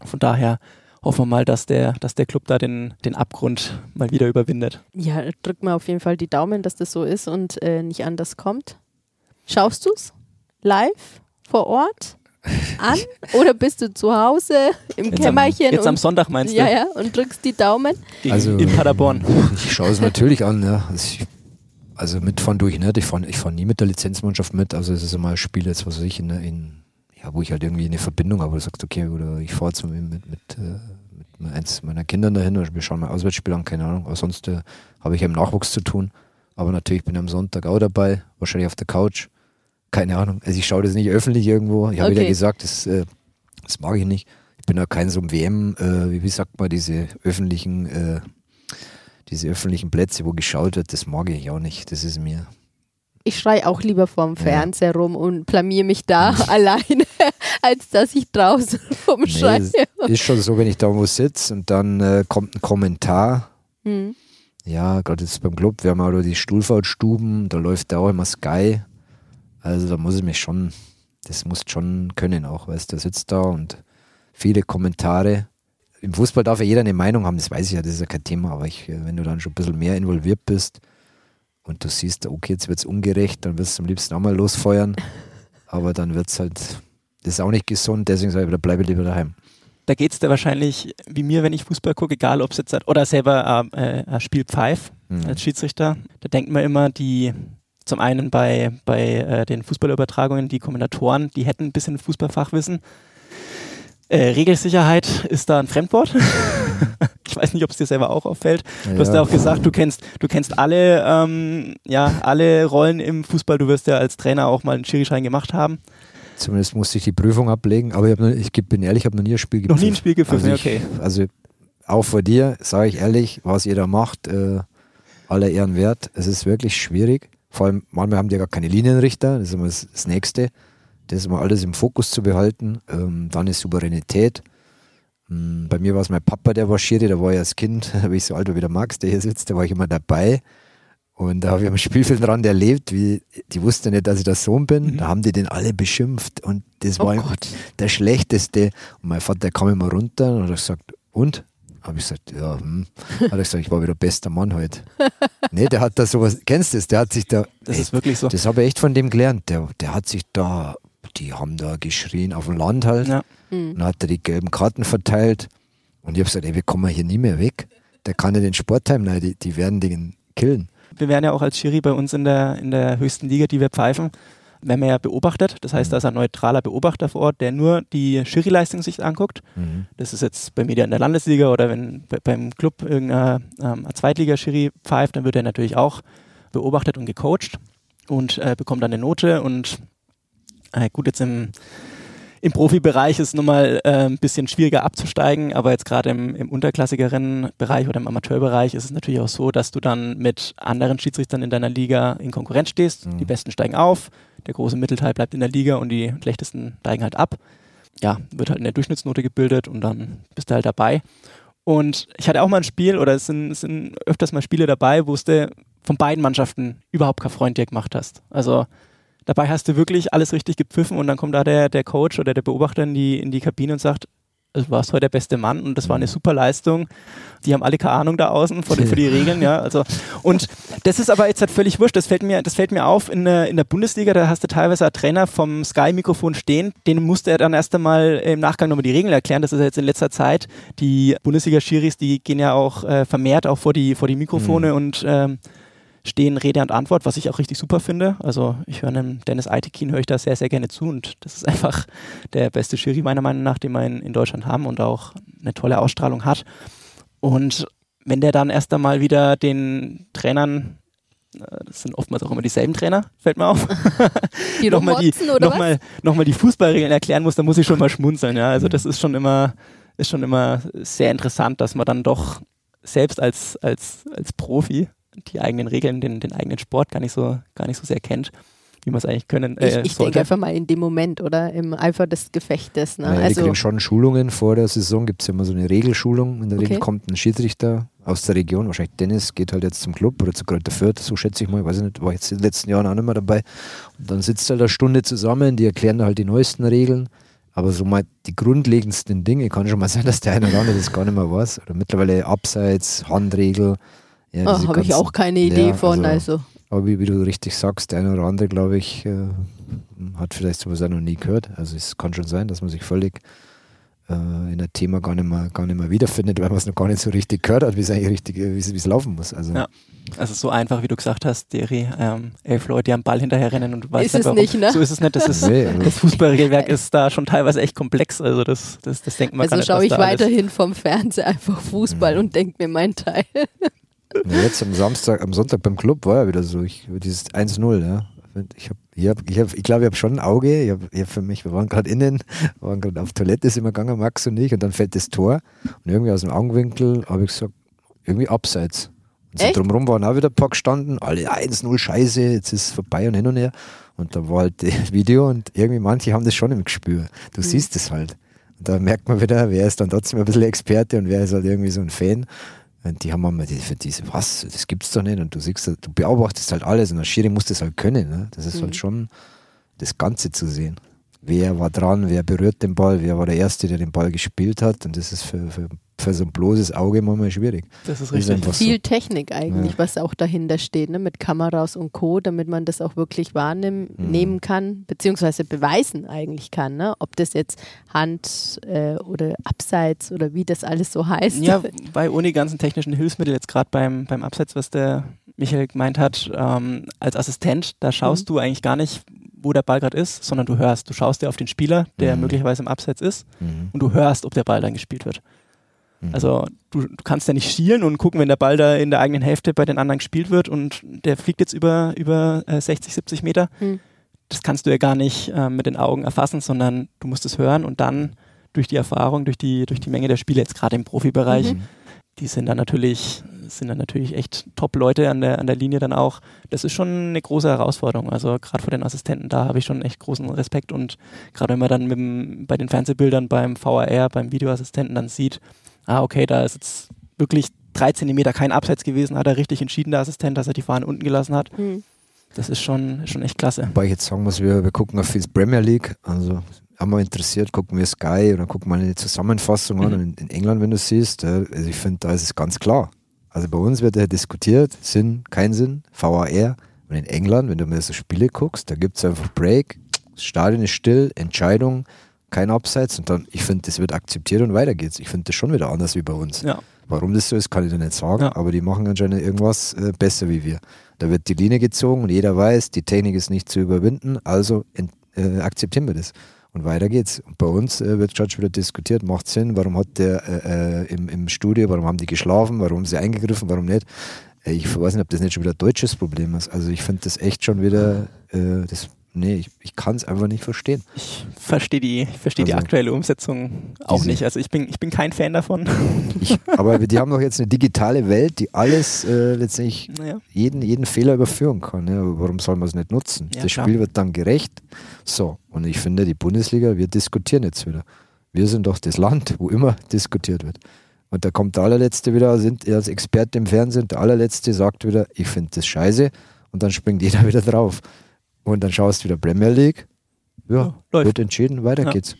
Von daher hoffen wir mal, dass der, dass der Club da den, den Abgrund mal wieder überwindet. Ja, drück mal auf jeden Fall die Daumen, dass das so ist und äh, nicht anders kommt. Schaust du es live vor Ort? an oder bist du zu Hause im jetzt Kämmerchen? Am, jetzt am Sonntag meinst du? Ja, ja, und drückst die Daumen? also, in Paderborn. Ich schaue es natürlich an, ja. Also, also mitfahren durch nicht. Ich fahre ich fahr nie mit der Lizenzmannschaft mit. Also es ist immer ein Spiel jetzt, was weiß ich, in, in ja, wo ich halt irgendwie eine Verbindung habe, wo du sagst, okay, oder ich fahre jetzt mit, mit, mit, äh, mit eins meiner Kindern dahin oder wir schauen mal Auswärtsspiel an, keine Ahnung. Aber sonst äh, habe ich ja im Nachwuchs zu tun. Aber natürlich bin ich am Sonntag auch dabei, wahrscheinlich auf der Couch keine Ahnung. Also ich schaue das nicht öffentlich irgendwo. Ich habe okay. wieder gesagt, das, äh, das mag ich nicht. Ich bin ja kein so ein WM, äh, wie sagt man, diese öffentlichen, äh, diese öffentlichen Plätze, wo geschaut wird, das mag ich auch nicht. Das ist mir. Ich schreie auch lieber vorm Fernseher ja. rum und blamier mich da alleine, als dass ich draußen rumschreie. Nee, ist schon so, wenn ich da wo sitze und dann äh, kommt ein Kommentar. Hm. Ja, gerade jetzt beim Club, wir haben auch die Stuhlfautstuben, da läuft da auch immer Sky. Also da muss ich mich schon, das muss schon können auch, weißt du, der sitzt da und viele Kommentare. Im Fußball darf ja jeder eine Meinung haben, das weiß ich ja, das ist ja kein Thema, aber ich, wenn du dann schon ein bisschen mehr involviert bist und du siehst, okay, jetzt wird es ungerecht, dann wirst du am liebsten auch mal losfeuern, aber dann wird es halt, das ist auch nicht gesund, deswegen sage ich, da bleibe lieber daheim da geht es dir wahrscheinlich wie mir, wenn ich Fußball gucke, egal ob es jetzt oder selber äh, äh, Spiel pfeift mhm. als Schiedsrichter. Da denkt man immer, die zum einen bei, bei äh, den Fußballübertragungen, die Kommentatoren, die hätten ein bisschen Fußballfachwissen. Äh, Regelsicherheit ist da ein Fremdwort. ich weiß nicht, ob es dir selber auch auffällt. Du ja. hast ja auch gesagt, du kennst, du kennst alle, ähm, ja, alle Rollen im Fußball. Du wirst ja als Trainer auch mal einen Schirischein gemacht haben. Zumindest musste ich die Prüfung ablegen, aber ich, ich bin ehrlich, ich habe noch nie ein Spiel gepfiffen. Noch nie ein Spiel gepfiffen, also okay. Also auch vor dir, sage ich ehrlich, was ihr da macht, äh, aller Ehren wert. Es ist wirklich schwierig. Vor allem, manchmal haben die ja gar keine Linienrichter, das ist immer das, das Nächste. Das ist immer alles im Fokus zu behalten. Ähm, dann ist Souveränität. Ähm, bei mir war es mein Papa, der war Schiri, da war ich als Kind, da bin ich so alt wie der Max, der hier sitzt, da war ich immer dabei. Und da habe ich am Spielfeldrand erlebt, wie die wussten nicht, dass ich der Sohn bin. Mhm. Da haben die den alle beschimpft und das oh war der schlechteste. Und mein Vater kam immer runter und hat gesagt, und? Habe ich gesagt, ja, hm. Hat er gesagt, ich war wieder bester Mann heute. nee, der hat da sowas, kennst du das? Der hat sich da. Das ey, ist wirklich so. Das habe ich echt von dem gelernt. Der, der hat sich da, die haben da geschrien auf dem Land halt. Ja. Mhm. Dann hat er die gelben Karten verteilt. Und ich habe gesagt, ey, wir kommen hier nie mehr weg. Der kann ja den Sportheim, nein, die, die werden den killen. Wir werden ja auch als Jury bei uns in der, in der höchsten Liga, die wir pfeifen, werden wir ja beobachtet. Das heißt, da ist ein neutraler Beobachter vor Ort, der nur die Juryleistung sich anguckt. Mhm. Das ist jetzt bei mir in der Landesliga oder wenn beim Club irgendeine ähm, Zweitliga-Jury pfeift, dann wird er natürlich auch beobachtet und gecoacht und äh, bekommt dann eine Note. Und äh, gut, jetzt im im Profibereich ist es nochmal äh, ein bisschen schwieriger abzusteigen, aber jetzt gerade im, im unterklassigeren Bereich oder im Amateurbereich ist es natürlich auch so, dass du dann mit anderen Schiedsrichtern in deiner Liga in Konkurrenz stehst. Mhm. Die Besten steigen auf, der große Mittelteil bleibt in der Liga und die schlechtesten steigen halt ab. Ja, wird halt eine Durchschnittsnote gebildet und dann bist du halt dabei. Und ich hatte auch mal ein Spiel, oder es sind, sind öfters mal Spiele dabei, wo du von beiden Mannschaften überhaupt kein Freund dir gemacht hast. Also Dabei hast du wirklich alles richtig gepfiffen und dann kommt da der, der Coach oder der Beobachter in die, in die Kabine und sagt, du warst heute der beste Mann und das war eine super Leistung. Die haben alle keine Ahnung da außen für die, für die Regeln, ja. Also, und das ist aber jetzt halt völlig wurscht. Das fällt mir, das fällt mir auf in der, in der Bundesliga, da hast du teilweise einen Trainer vom Sky-Mikrofon stehen, den musste er dann erst einmal im Nachgang nochmal die Regeln erklären. Das ist jetzt in letzter Zeit. Die Bundesliga-Schiris, die gehen ja auch äh, vermehrt auch vor die, vor die Mikrofone mhm. und ähm, stehen Rede und Antwort, was ich auch richtig super finde. Also ich höre einem Dennis Eitekin, höre ich da sehr, sehr gerne zu und das ist einfach der beste Jury meiner Meinung nach, den wir in, in Deutschland haben und auch eine tolle Ausstrahlung hat. Und wenn der dann erst einmal wieder den Trainern äh, das sind oftmals auch immer dieselben Trainer, fällt mir auf. Die nochmal die, noch mal, noch mal die Fußballregeln erklären muss, dann muss ich schon mal schmunzeln. Ja? Also das ist schon immer, ist schon immer sehr interessant, dass man dann doch selbst als, als, als Profi die eigenen Regeln, den, den eigenen Sport gar nicht so, gar nicht so sehr kennt. wie man es eigentlich können äh, Ich, ich denke einfach mal in dem Moment, oder? Im Eifer des Gefechtes. Ne? Naja, also, die kriegen schon Schulungen vor der Saison, gibt es ja immer so eine Regelschulung. In der okay. Regel kommt ein Schiedsrichter aus der Region, wahrscheinlich Dennis, geht halt jetzt zum Club oder zu Kräuter Fürth, so schätze ich mal, weiß ich nicht, war jetzt in den letzten Jahren auch nicht mehr dabei. Und dann sitzt halt eine Stunde zusammen, die erklären halt die neuesten Regeln. Aber so mal die grundlegendsten Dinge, kann schon mal sein, dass der eine oder andere das gar nicht mehr weiß. Oder mittlerweile Abseits, Handregel. Ja, oh, Habe ich auch keine Idee ja, von. Also, also. Aber wie, wie, du richtig sagst, der eine oder andere, glaube ich, äh, hat vielleicht sowas auch noch nie gehört. Also es kann schon sein, dass man sich völlig äh, in ein Thema gar nicht, mehr, gar nicht mehr wiederfindet, weil man es noch gar nicht so richtig gehört hat, wie es eigentlich richtig, wie es laufen muss. Also. Ja. Also so einfach, wie du gesagt hast, Deri, ähm, elf Leute, die am Ball hinterherrennen und du weißt ist nicht, warum. Nicht, ne? So ist es nicht. Das, ist, nee, das Fußballregelwerk ist da schon teilweise echt komplex. Also das, das, das denkt man Also schaue ich weiterhin vom Fernseher einfach Fußball mhm. und denke mir meinen Teil. Ja, jetzt am Samstag, am Sonntag beim Club war ja wieder so, ich, dieses 1-0, ja. Ich, hab, ich, hab, ich, hab, ich glaube, ich habe schon ein Auge. Ich hab, ich hab für mich, wir waren gerade innen, waren gerade auf Toilette, sind wir gegangen, Max und ich, und dann fällt das Tor. Und irgendwie aus dem Augenwinkel habe ich gesagt, irgendwie abseits. Und so drumherum waren auch wieder ein paar gestanden, alle 1-0 Scheiße, jetzt ist es vorbei und hin und her. Und da war halt das Video und irgendwie manche haben das schon im Gespür. Du mhm. siehst es halt. Und da merkt man wieder, wer ist dann trotzdem ein bisschen Experte und wer ist halt irgendwie so ein Fan. Und die haben immer die, für diese, was, das gibt's doch nicht. Und du siehst, du beobachtest halt alles und der Schiri muss das halt können. Ne? Das ist halt mhm. halt schon das Ganze zu sehen. Wer war dran, wer berührt den Ball, wer war der Erste, der den Ball gespielt hat. Und das ist für, für für so ein bloßes Auge manchmal schwierig. Das ist richtig. Das ist Viel so. Technik eigentlich, ja. was auch dahinter steht, ne? mit Kameras und Co., damit man das auch wirklich wahrnehmen mhm. kann, beziehungsweise beweisen eigentlich kann, ne? ob das jetzt Hand äh, oder Abseits oder wie das alles so heißt. Ja, bei ohne ganzen technischen Hilfsmittel, jetzt gerade beim, beim Abseits, was der Michael gemeint hat, ähm, als Assistent, da schaust mhm. du eigentlich gar nicht, wo der Ball gerade ist, sondern du hörst. Du schaust dir auf den Spieler, der mhm. möglicherweise im Abseits ist, mhm. und du hörst, ob der Ball dann gespielt wird. Mhm. Also du, du, kannst ja nicht schielen und gucken, wenn der Ball da in der eigenen Hälfte bei den anderen gespielt wird und der fliegt jetzt über, über äh, 60, 70 Meter. Mhm. Das kannst du ja gar nicht äh, mit den Augen erfassen, sondern du musst es hören und dann durch die Erfahrung, durch die, durch die Menge der Spiele, jetzt gerade im Profibereich, mhm. Die sind dann natürlich, sind dann natürlich echt Top-Leute an der, an der Linie dann auch. Das ist schon eine große Herausforderung. Also gerade vor den Assistenten, da habe ich schon echt großen Respekt und gerade wenn man dann mit dem, bei den Fernsehbildern beim VAR, beim Videoassistenten dann sieht, ah, okay, da ist jetzt wirklich drei Zentimeter kein Abseits gewesen, hat er richtig entschieden, der Assistent, dass er die Fahne unten gelassen hat. Mhm. Das ist schon, schon echt klasse. Wobei ich jetzt sagen muss, wir, wir gucken auf die Premier League, also haben wir interessiert, gucken wir Sky oder gucken mal eine Zusammenfassung mhm. an. Und in, England, wenn du siehst, also ich finde, da ist es ganz klar. Also bei uns wird ja diskutiert, Sinn, kein Sinn, VAR. Und in England, wenn du mir so Spiele guckst, da gibt es einfach Break, das Stadion ist still, Entscheidung, kein Abseits und dann, ich finde, das wird akzeptiert und weiter geht's. Ich finde das schon wieder anders wie bei uns. Ja. Warum das so ist, kann ich dir nicht sagen, ja. aber die machen anscheinend irgendwas äh, besser wie wir. Da wird die Linie gezogen und jeder weiß, die Technik ist nicht zu überwinden, also äh, akzeptieren wir das. Und weiter geht's. Bei uns äh, wird gerade wieder diskutiert, macht Sinn, warum hat der äh, äh, im, im Studio, warum haben die geschlafen, warum haben sie eingegriffen, warum nicht. Äh, ich weiß nicht, ob das nicht schon wieder ein deutsches Problem ist. Also ich finde das echt schon wieder, das nee, ich, ich kann es einfach nicht verstehen. Ich verstehe die, ich versteh also, die aktuelle Umsetzung auch nicht. Also ich bin, ich bin kein Fan davon. Ich, aber die haben doch jetzt eine digitale Welt, die alles äh, letztendlich naja. jeden, jeden Fehler überführen kann. Ja, warum soll man es nicht nutzen? Ja, das Spiel wird dann gerecht. So, und ich finde, die Bundesliga, wir diskutieren jetzt wieder. Wir sind doch das Land, wo immer diskutiert wird. Und da kommt der allerletzte wieder, sind als Experte im Fernsehen, der allerletzte sagt wieder, ich finde das scheiße und dann springt jeder wieder drauf. Und dann schaust du wieder Premier League. Ja, ja wird entschieden, weiter ja. geht's.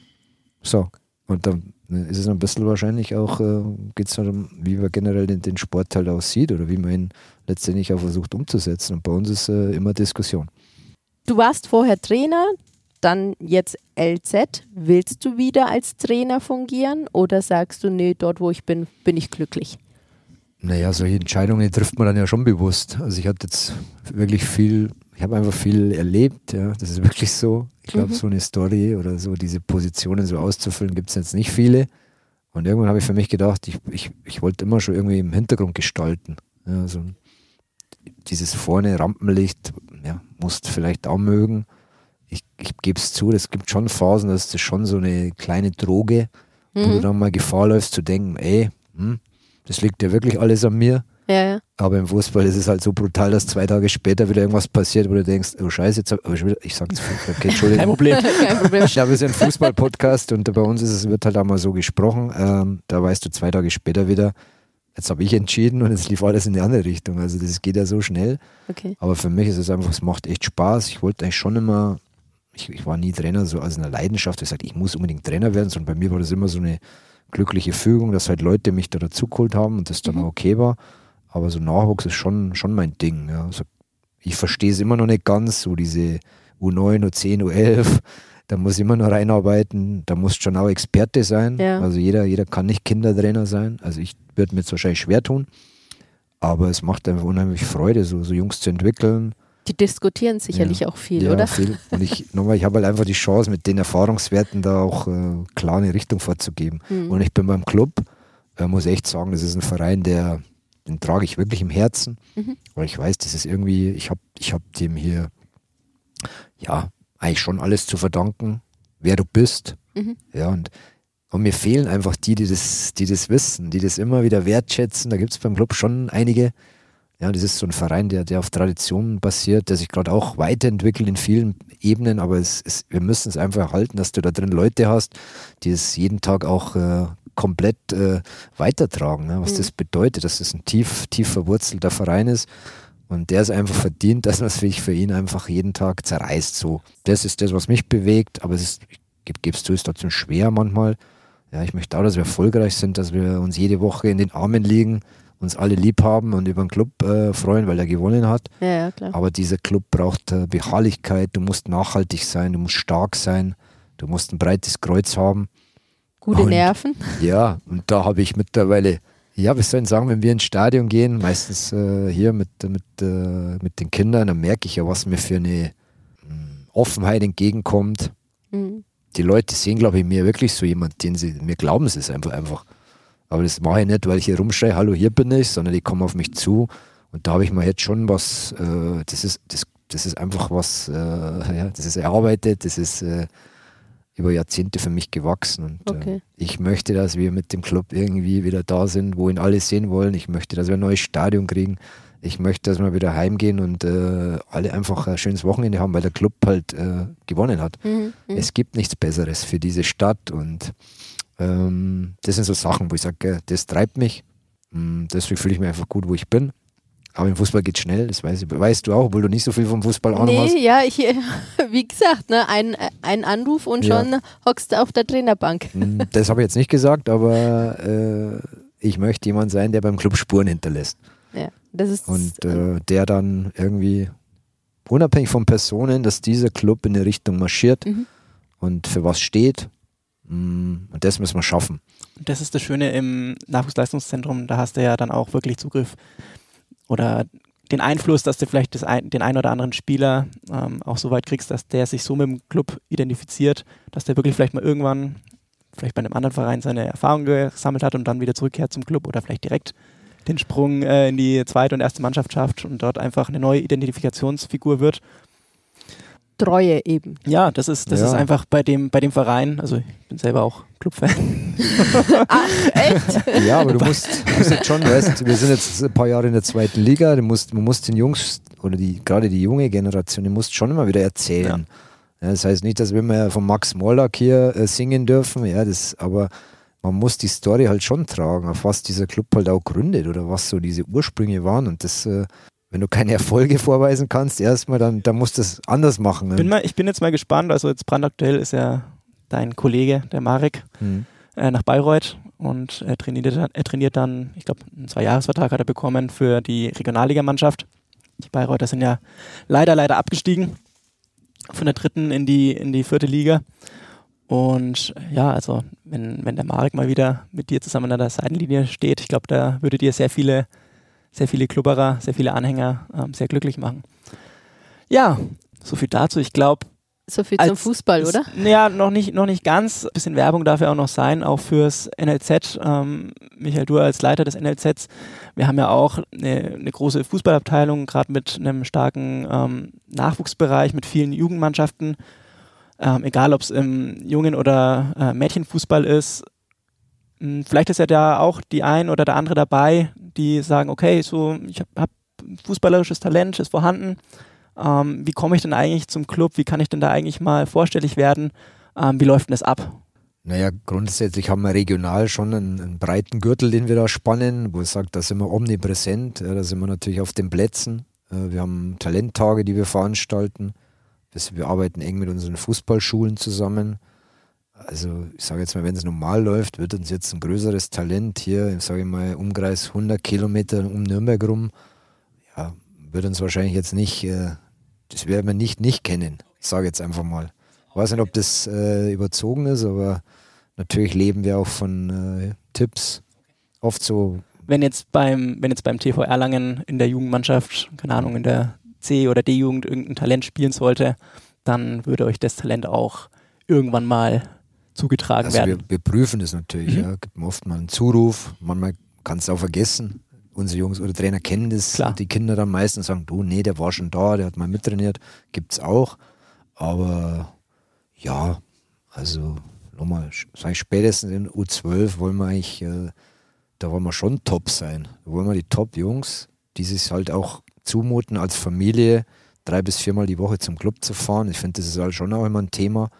So. Und dann ist es ein bisschen wahrscheinlich auch, äh, geht es darum, wie man generell den, den Sport halt aussieht oder wie man ihn letztendlich auch versucht umzusetzen. Und bei uns ist äh, immer Diskussion. Du warst vorher Trainer, dann jetzt LZ. Willst du wieder als Trainer fungieren oder sagst du, nee, dort wo ich bin, bin ich glücklich? Naja, solche Entscheidungen trifft man dann ja schon bewusst. Also ich hatte jetzt wirklich viel ich habe einfach viel erlebt, ja, das ist wirklich so. Ich glaube, mhm. so eine Story oder so diese Positionen so auszufüllen, gibt es jetzt nicht viele. Und irgendwann habe ich für mich gedacht, ich, ich, ich wollte immer schon irgendwie im Hintergrund gestalten. Ja, so dieses vorne Rampenlicht, ja, musst vielleicht auch mögen. Ich, ich gebe es zu, es gibt schon Phasen, das ist schon so eine kleine Droge, mhm. wo du mhm. dann mal Gefahr läufst zu denken, ey, hm, das liegt ja wirklich alles an mir. Ja, ja. Aber im Fußball ist es halt so brutal, dass zwei Tage später wieder irgendwas passiert, wo du denkst, oh Scheiße, jetzt hab, aber ich, ich sag's, okay, Entschuldigung. Kein Problem. Kein Problem. Ja, wir sind ein Fußball-Podcast und bei uns ist es, wird halt auch mal so gesprochen. Ähm, da weißt du zwei Tage später wieder, jetzt habe ich entschieden und jetzt lief alles in die andere Richtung. Also das geht ja so schnell. Okay. Aber für mich ist es einfach, es macht echt Spaß. Ich wollte eigentlich schon immer, ich, ich war nie Trainer, so aus einer Leidenschaft. Ich sagte, ich muss unbedingt Trainer werden, sondern bei mir war das immer so eine glückliche Fügung, dass halt Leute mich da dazugeholt haben und das dann Mhm. auch okay war. Aber so Nachwuchs ist schon, schon mein Ding. Ja. Also ich verstehe es immer noch nicht ganz, so diese U9, U10, U11. Da muss ich immer noch reinarbeiten. Da muss schon auch Experte sein. Ja. Also jeder, jeder kann nicht Kindertrainer sein. Also ich würde mir jetzt wahrscheinlich schwer tun. Aber es macht einfach unheimlich Freude, so, so Jungs zu entwickeln. Die diskutieren sicherlich Ja. auch viel, ja, oder? Viel. Und ich, nochmal, ich habe halt einfach die Chance, mit den Erfahrungswerten da auch äh, klar eine Richtung vorzugeben. Mhm. Und ich bin beim Club, äh, muss echt sagen, das ist ein Verein, der, den trage ich wirklich im Herzen. Mhm. Weil ich weiß, das ist irgendwie, ich habe ich hab dem hier, ja, eigentlich schon alles zu verdanken, wer du bist. Mhm. Ja, und, und mir fehlen einfach die, die das, die das wissen, die das immer wieder wertschätzen. Da gibt es beim Club schon einige. Ja, das ist so ein Verein, der, der auf Traditionen basiert, der sich gerade auch weiterentwickelt in vielen Ebenen, aber es, es, wir müssen es einfach erhalten, dass du da drin Leute hast, die es jeden Tag auch äh, komplett äh, weitertragen, ne? was Mhm. das bedeutet, dass es ein tief, tief verwurzelter Verein ist und der es einfach verdient, dass man es sich für ihn einfach jeden Tag zerreißt. So, das ist das, was mich bewegt, aber es ist, geb- geb's zu, ist trotzdem schwer manchmal. Ja, ich möchte auch, dass wir erfolgreich sind, dass wir uns jede Woche in den Armen liegen, uns alle lieb haben und über den Club äh, freuen, weil er gewonnen hat. Ja, ja, klar. Aber dieser Club braucht äh, Beharrlichkeit, du musst nachhaltig sein, du musst stark sein, du musst ein breites Kreuz haben. Gute und- Nerven. Ja, und da habe ich mittlerweile, ja, was soll ich sagen, wenn wir ins Stadion gehen, meistens äh, hier mit, mit, äh, mit den Kindern, dann merke ich ja, was mir für eine mh, Offenheit entgegenkommt. Mhm. Die Leute sehen, glaube ich, mir wirklich so jemand, den sie, mir glauben sie es einfach einfach. Aber das mache ich nicht, weil ich hier rumschreie, hallo, hier bin ich, sondern die kommen auf mich zu. Und da habe ich mir jetzt schon was, äh, das ist, das, das ist einfach was, äh, ja, das ist erarbeitet, das ist äh, über Jahrzehnte für mich gewachsen. Und Okay. äh, ich möchte, dass wir mit dem Club irgendwie wieder da sind, wo ihn alle sehen wollen. Ich möchte, dass wir ein neues Stadion kriegen. Ich möchte, dass wir wieder heimgehen und äh, alle einfach ein schönes Wochenende haben, weil der Club halt äh, gewonnen hat. Mhm. Mhm. Es gibt nichts Besseres für diese Stadt und ähm, das sind so Sachen, wo ich sage, das treibt mich. Mm, Deswegen fühle ich mich einfach gut, wo ich bin. Aber im Fußball geht schnell, das weiß ich, weißt du auch, obwohl du nicht so viel vom Fußball Ahnung hast. Nee, ja, ich, wie gesagt, ne, ein, ein Anruf und Ja. schon hockst du auf der Trainerbank. Mm, Das habe ich jetzt nicht gesagt, aber äh, ich möchte jemand sein, der beim Club Spuren hinterlässt. Ja, das ist Und äh, der dann irgendwie, unabhängig von Personen, dass dieser Club in eine Richtung marschiert Mhm. und für was steht. Mm, Und das müssen wir schaffen. Das ist das Schöne im Nachwuchsleistungszentrum, da hast du ja dann auch wirklich Zugriff oder den Einfluss, dass du vielleicht ein, den einen oder anderen Spieler ähm, auch so weit kriegst, dass der sich so mit dem Club identifiziert, dass der wirklich vielleicht mal irgendwann, vielleicht bei einem anderen Verein seine Erfahrungen gesammelt hat und dann wieder zurückkehrt zum Club oder vielleicht direkt den Sprung äh, in die zweite und erste Mannschaft schafft und dort einfach eine neue Identifikationsfigur wird. Treue eben. Ja, das ist, das Ja. ist einfach bei dem, bei dem Verein, also ich bin selber auch Clubfan. Ach, echt? Ja, aber du musst, du musst jetzt schon, weißt, wir sind jetzt ein paar Jahre in der zweiten Liga, du musst, du musst den Jungs oder die, gerade die junge Generation, die musst schon immer wieder erzählen. Ja. das heißt nicht, dass wir immer von Max Morlock hier äh, singen dürfen, ja, das, aber man muss die Story halt schon tragen, auf was dieser Club halt auch gründet oder was so diese Ursprünge waren und das, äh, wenn du keine Erfolge vorweisen kannst, erstmal, dann, dann musst du es anders machen. Ne? Bin mal, ich bin jetzt mal gespannt, also jetzt brandaktuell ist ja dein Kollege, der Marek, Hm. äh, nach Bayreuth und er trainiert, dann- er trainiert dann, ich glaube, einen Zweijahresvertrag hat er bekommen für die Regionalligamannschaft. Die Bayreuther sind ja leider, leider abgestiegen von der dritten in die, in die vierte Liga. Und ja, also wenn, wenn der Marek mal wieder mit dir zusammen an der Seitenlinie steht, ich glaube, da würde dir sehr viele, sehr viele Klubberer, sehr viele Anhänger ähm, sehr glücklich machen. Ja, so viel dazu. Ich glaube, So viel zum Fußball, oder? ja, noch nicht, noch nicht ganz. Ein bisschen Werbung darf ja auch noch sein, auch fürs NLZ. Ähm, Michael, du als Leiter des NLZs, wir haben ja auch eine, eine große Fußballabteilung, gerade mit einem starken ähm, Nachwuchsbereich, mit vielen Jugendmannschaften. Ähm, egal, ob es im Jungen- oder äh, Mädchenfußball ist. Hm, vielleicht ist ja da auch die ein oder der andere dabei, die sagen, okay, so ich habe hab fußballerisches Talent, ist vorhanden. Ähm, wie komme ich denn eigentlich zum Club? Wie kann ich denn da eigentlich mal vorstellig werden? Ähm, wie läuft denn das ab? Naja, grundsätzlich haben wir regional schon einen, einen, breiten Gürtel, den wir da spannen, wo es sagt, da sind wir omnipräsent, ja, da sind wir natürlich auf den Plätzen. Äh, wir haben Talenttage, die wir veranstalten. Wir arbeiten eng mit unseren Fußballschulen zusammen. Also ich sage jetzt mal, wenn es normal läuft, wird uns jetzt ein größeres Talent hier, sage ich mal, Umkreis 100 Kilometer um Nürnberg rum, ja, wird uns wahrscheinlich jetzt nicht, äh, das werden wir nicht nicht kennen. Ich sage jetzt einfach mal. Ich weiß nicht, ob das äh, überzogen ist, aber natürlich leben wir auch von äh, Tipps. Oft so. Wenn jetzt beim, wenn jetzt beim TV Erlangen in der Jugendmannschaft, keine Ahnung, in der C- oder D-Jugend irgendein Talent spielen sollte, dann würde euch das Talent auch irgendwann mal zugetragen also werden. Wir, wir prüfen das natürlich. Mhm. Ja. Gibt oft mal einen Zuruf, manchmal kannst du auch vergessen. Unsere Jungs oder Trainer kennen das. Klar. Die Kinder dann meistens sagen, du, nee, der war schon da, der hat mal mittrainiert. Gibt es auch. Aber ja, also nochmal, sag ich, spätestens in U12 wollen wir eigentlich, äh, da wollen wir schon top sein. Da wollen wir die Top-Jungs, die sich halt auch zumuten als Familie, drei bis viermal die Woche zum Club zu fahren. Ich finde, das ist halt schon auch immer ein Thema.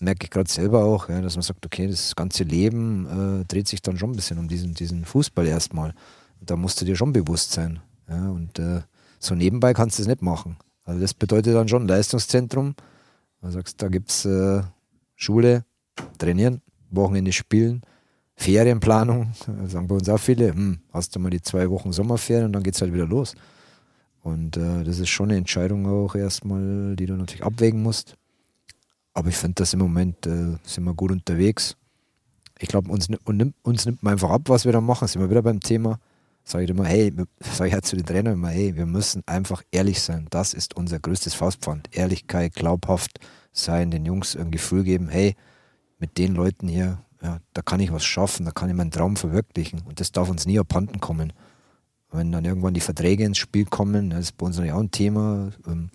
Merke ich gerade selber auch, ja, dass man sagt, okay, das ganze Leben äh, dreht sich dann schon ein bisschen um diesen, diesen Fußball erstmal. Da musst du dir schon bewusst sein. Ja, und äh, so nebenbei kannst du es nicht machen. Also das bedeutet dann schon Leistungszentrum. Du sagst, da gibt es äh, Schule, trainieren, Wochenende spielen, Ferienplanung, sagen bei uns auch viele, hm, hast du mal die zwei Wochen Sommerferien und dann geht es halt wieder los. Und äh, das ist schon eine Entscheidung auch erstmal, die du natürlich abwägen musst. Aber ich finde, dass im Moment äh, sind wir gut unterwegs. Ich glaube, uns, uns nimmt man einfach ab, was wir da machen. Sind wir wieder beim Thema. Sage ich immer, hey, sage ich halt zu den Trainern immer, hey, wir müssen einfach ehrlich sein. Das ist unser größtes Faustpfand. Ehrlichkeit, glaubhaft sein, den Jungs ein Gefühl geben, hey, mit den Leuten hier, ja, da kann ich was schaffen, da kann ich meinen Traum verwirklichen. Und das darf uns nie abhanden kommen. Wenn dann irgendwann die Verträge ins Spiel kommen, das ist bei uns ja auch ein Thema, ähm,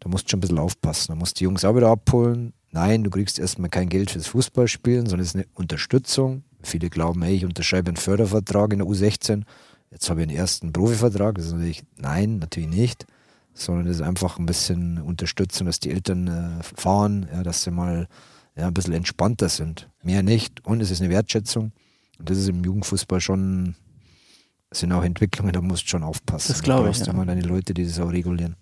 da musst du schon ein bisschen aufpassen. Da musst du die Jungs auch wieder abholen. Nein, du kriegst erstmal kein Geld fürs Fußballspielen, sondern es ist eine Unterstützung. Viele glauben, hey, ich unterschreibe einen Fördervertrag in der U16, jetzt habe ich einen ersten Profivertrag. Das ist natürlich, nein, natürlich nicht, sondern es ist einfach ein bisschen Unterstützung, dass die Eltern äh, fahren, ja, dass sie mal ja, ein bisschen entspannter sind. Mehr nicht. Und es ist eine Wertschätzung. Und das ist im Jugendfußball schon, sind auch Entwicklungen, da musst du schon aufpassen. Das glaube ich. Du ja. immer deine Leute, die das auch regulieren.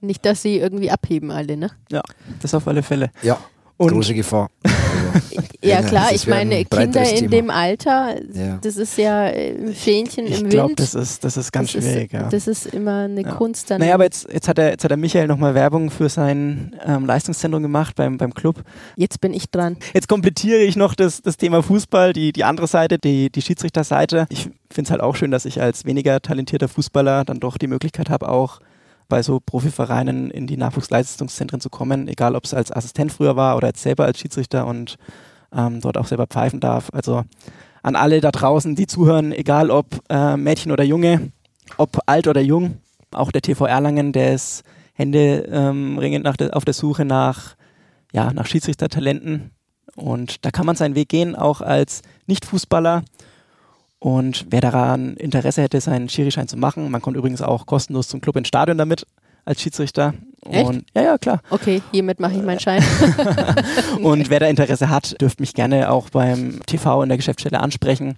Nicht, dass sie irgendwie abheben alle, ne? Ja, das auf alle Fälle. Ja, und große Gefahr. ja klar, ich meine, Kinder in Thema. dem Alter, ja. das ist ja ein Fähnchen ich im Wind. Ich glaube, das ist, das ist ganz das schwierig. Ist, ja. Das ist immer eine ja. Kunst. Dann naja, aber jetzt, jetzt, hat er, jetzt hat der Michael nochmal Werbung für sein ähm, Leistungszentrum gemacht beim, beim Club. Jetzt bin ich dran. Jetzt komplettiere ich noch das, das Thema Fußball, die, die andere Seite, die, die Schiedsrichterseite. Ich finde es halt auch schön, dass ich als weniger talentierter Fußballer dann doch die Möglichkeit habe, auch bei so Profivereinen in die Nachwuchsleistungszentren zu kommen, egal ob es als Assistent früher war oder jetzt selber als Schiedsrichter und ähm, dort auch selber pfeifen darf. Also an alle da draußen, die zuhören, egal ob äh, Mädchen oder Junge, ob alt oder jung, auch der TV Erlangen, der ist händeringend ähm, de, auf der Suche nach, ja, nach Schiedsrichtertalenten. Und da kann man seinen Weg gehen, auch als Nicht-Fußballer. Und wer daran Interesse hätte, seinen Schirischein zu machen, man kommt übrigens auch kostenlos zum Club ins Stadion damit als Schiedsrichter. Echt? Und, ja, ja, klar. Okay, hiermit mache ich meinen Schein. und wer da Interesse hat, dürft mich gerne auch beim TV in der Geschäftsstelle ansprechen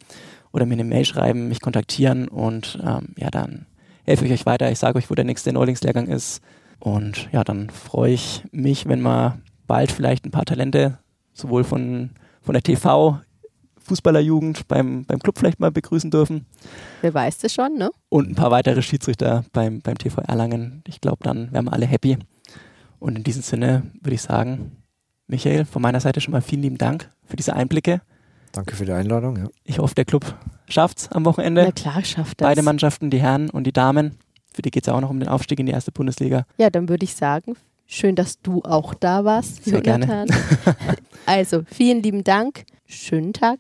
oder mir eine Mail schreiben, mich kontaktieren und ähm, ja, dann helfe ich euch weiter. Ich sage euch, wo der nächste Neulingslehrgang ist. Und ja, dann freue ich mich, wenn wir bald vielleicht ein paar Talente sowohl von, von der TV Fußballerjugend beim, beim Club vielleicht mal begrüßen dürfen. Wer weiß das schon, ne? Und ein paar weitere Schiedsrichter beim, beim TV Erlangen. Ich glaube, dann wären wir alle happy. Und in diesem Sinne würde ich sagen, Michael, von meiner Seite schon mal vielen lieben Dank für diese Einblicke. Danke für die Einladung. Ja. Ich hoffe, der Club schafft es am Wochenende. Na klar, schafft das. Beide Mannschaften, die Herren und die Damen. Für die geht es ja auch noch um den Aufstieg in die erste Bundesliga. Ja, dann würde ich sagen, schön, dass du auch da warst, Sehr Jonathan. Gerne. also, vielen lieben Dank. Schönen Tag.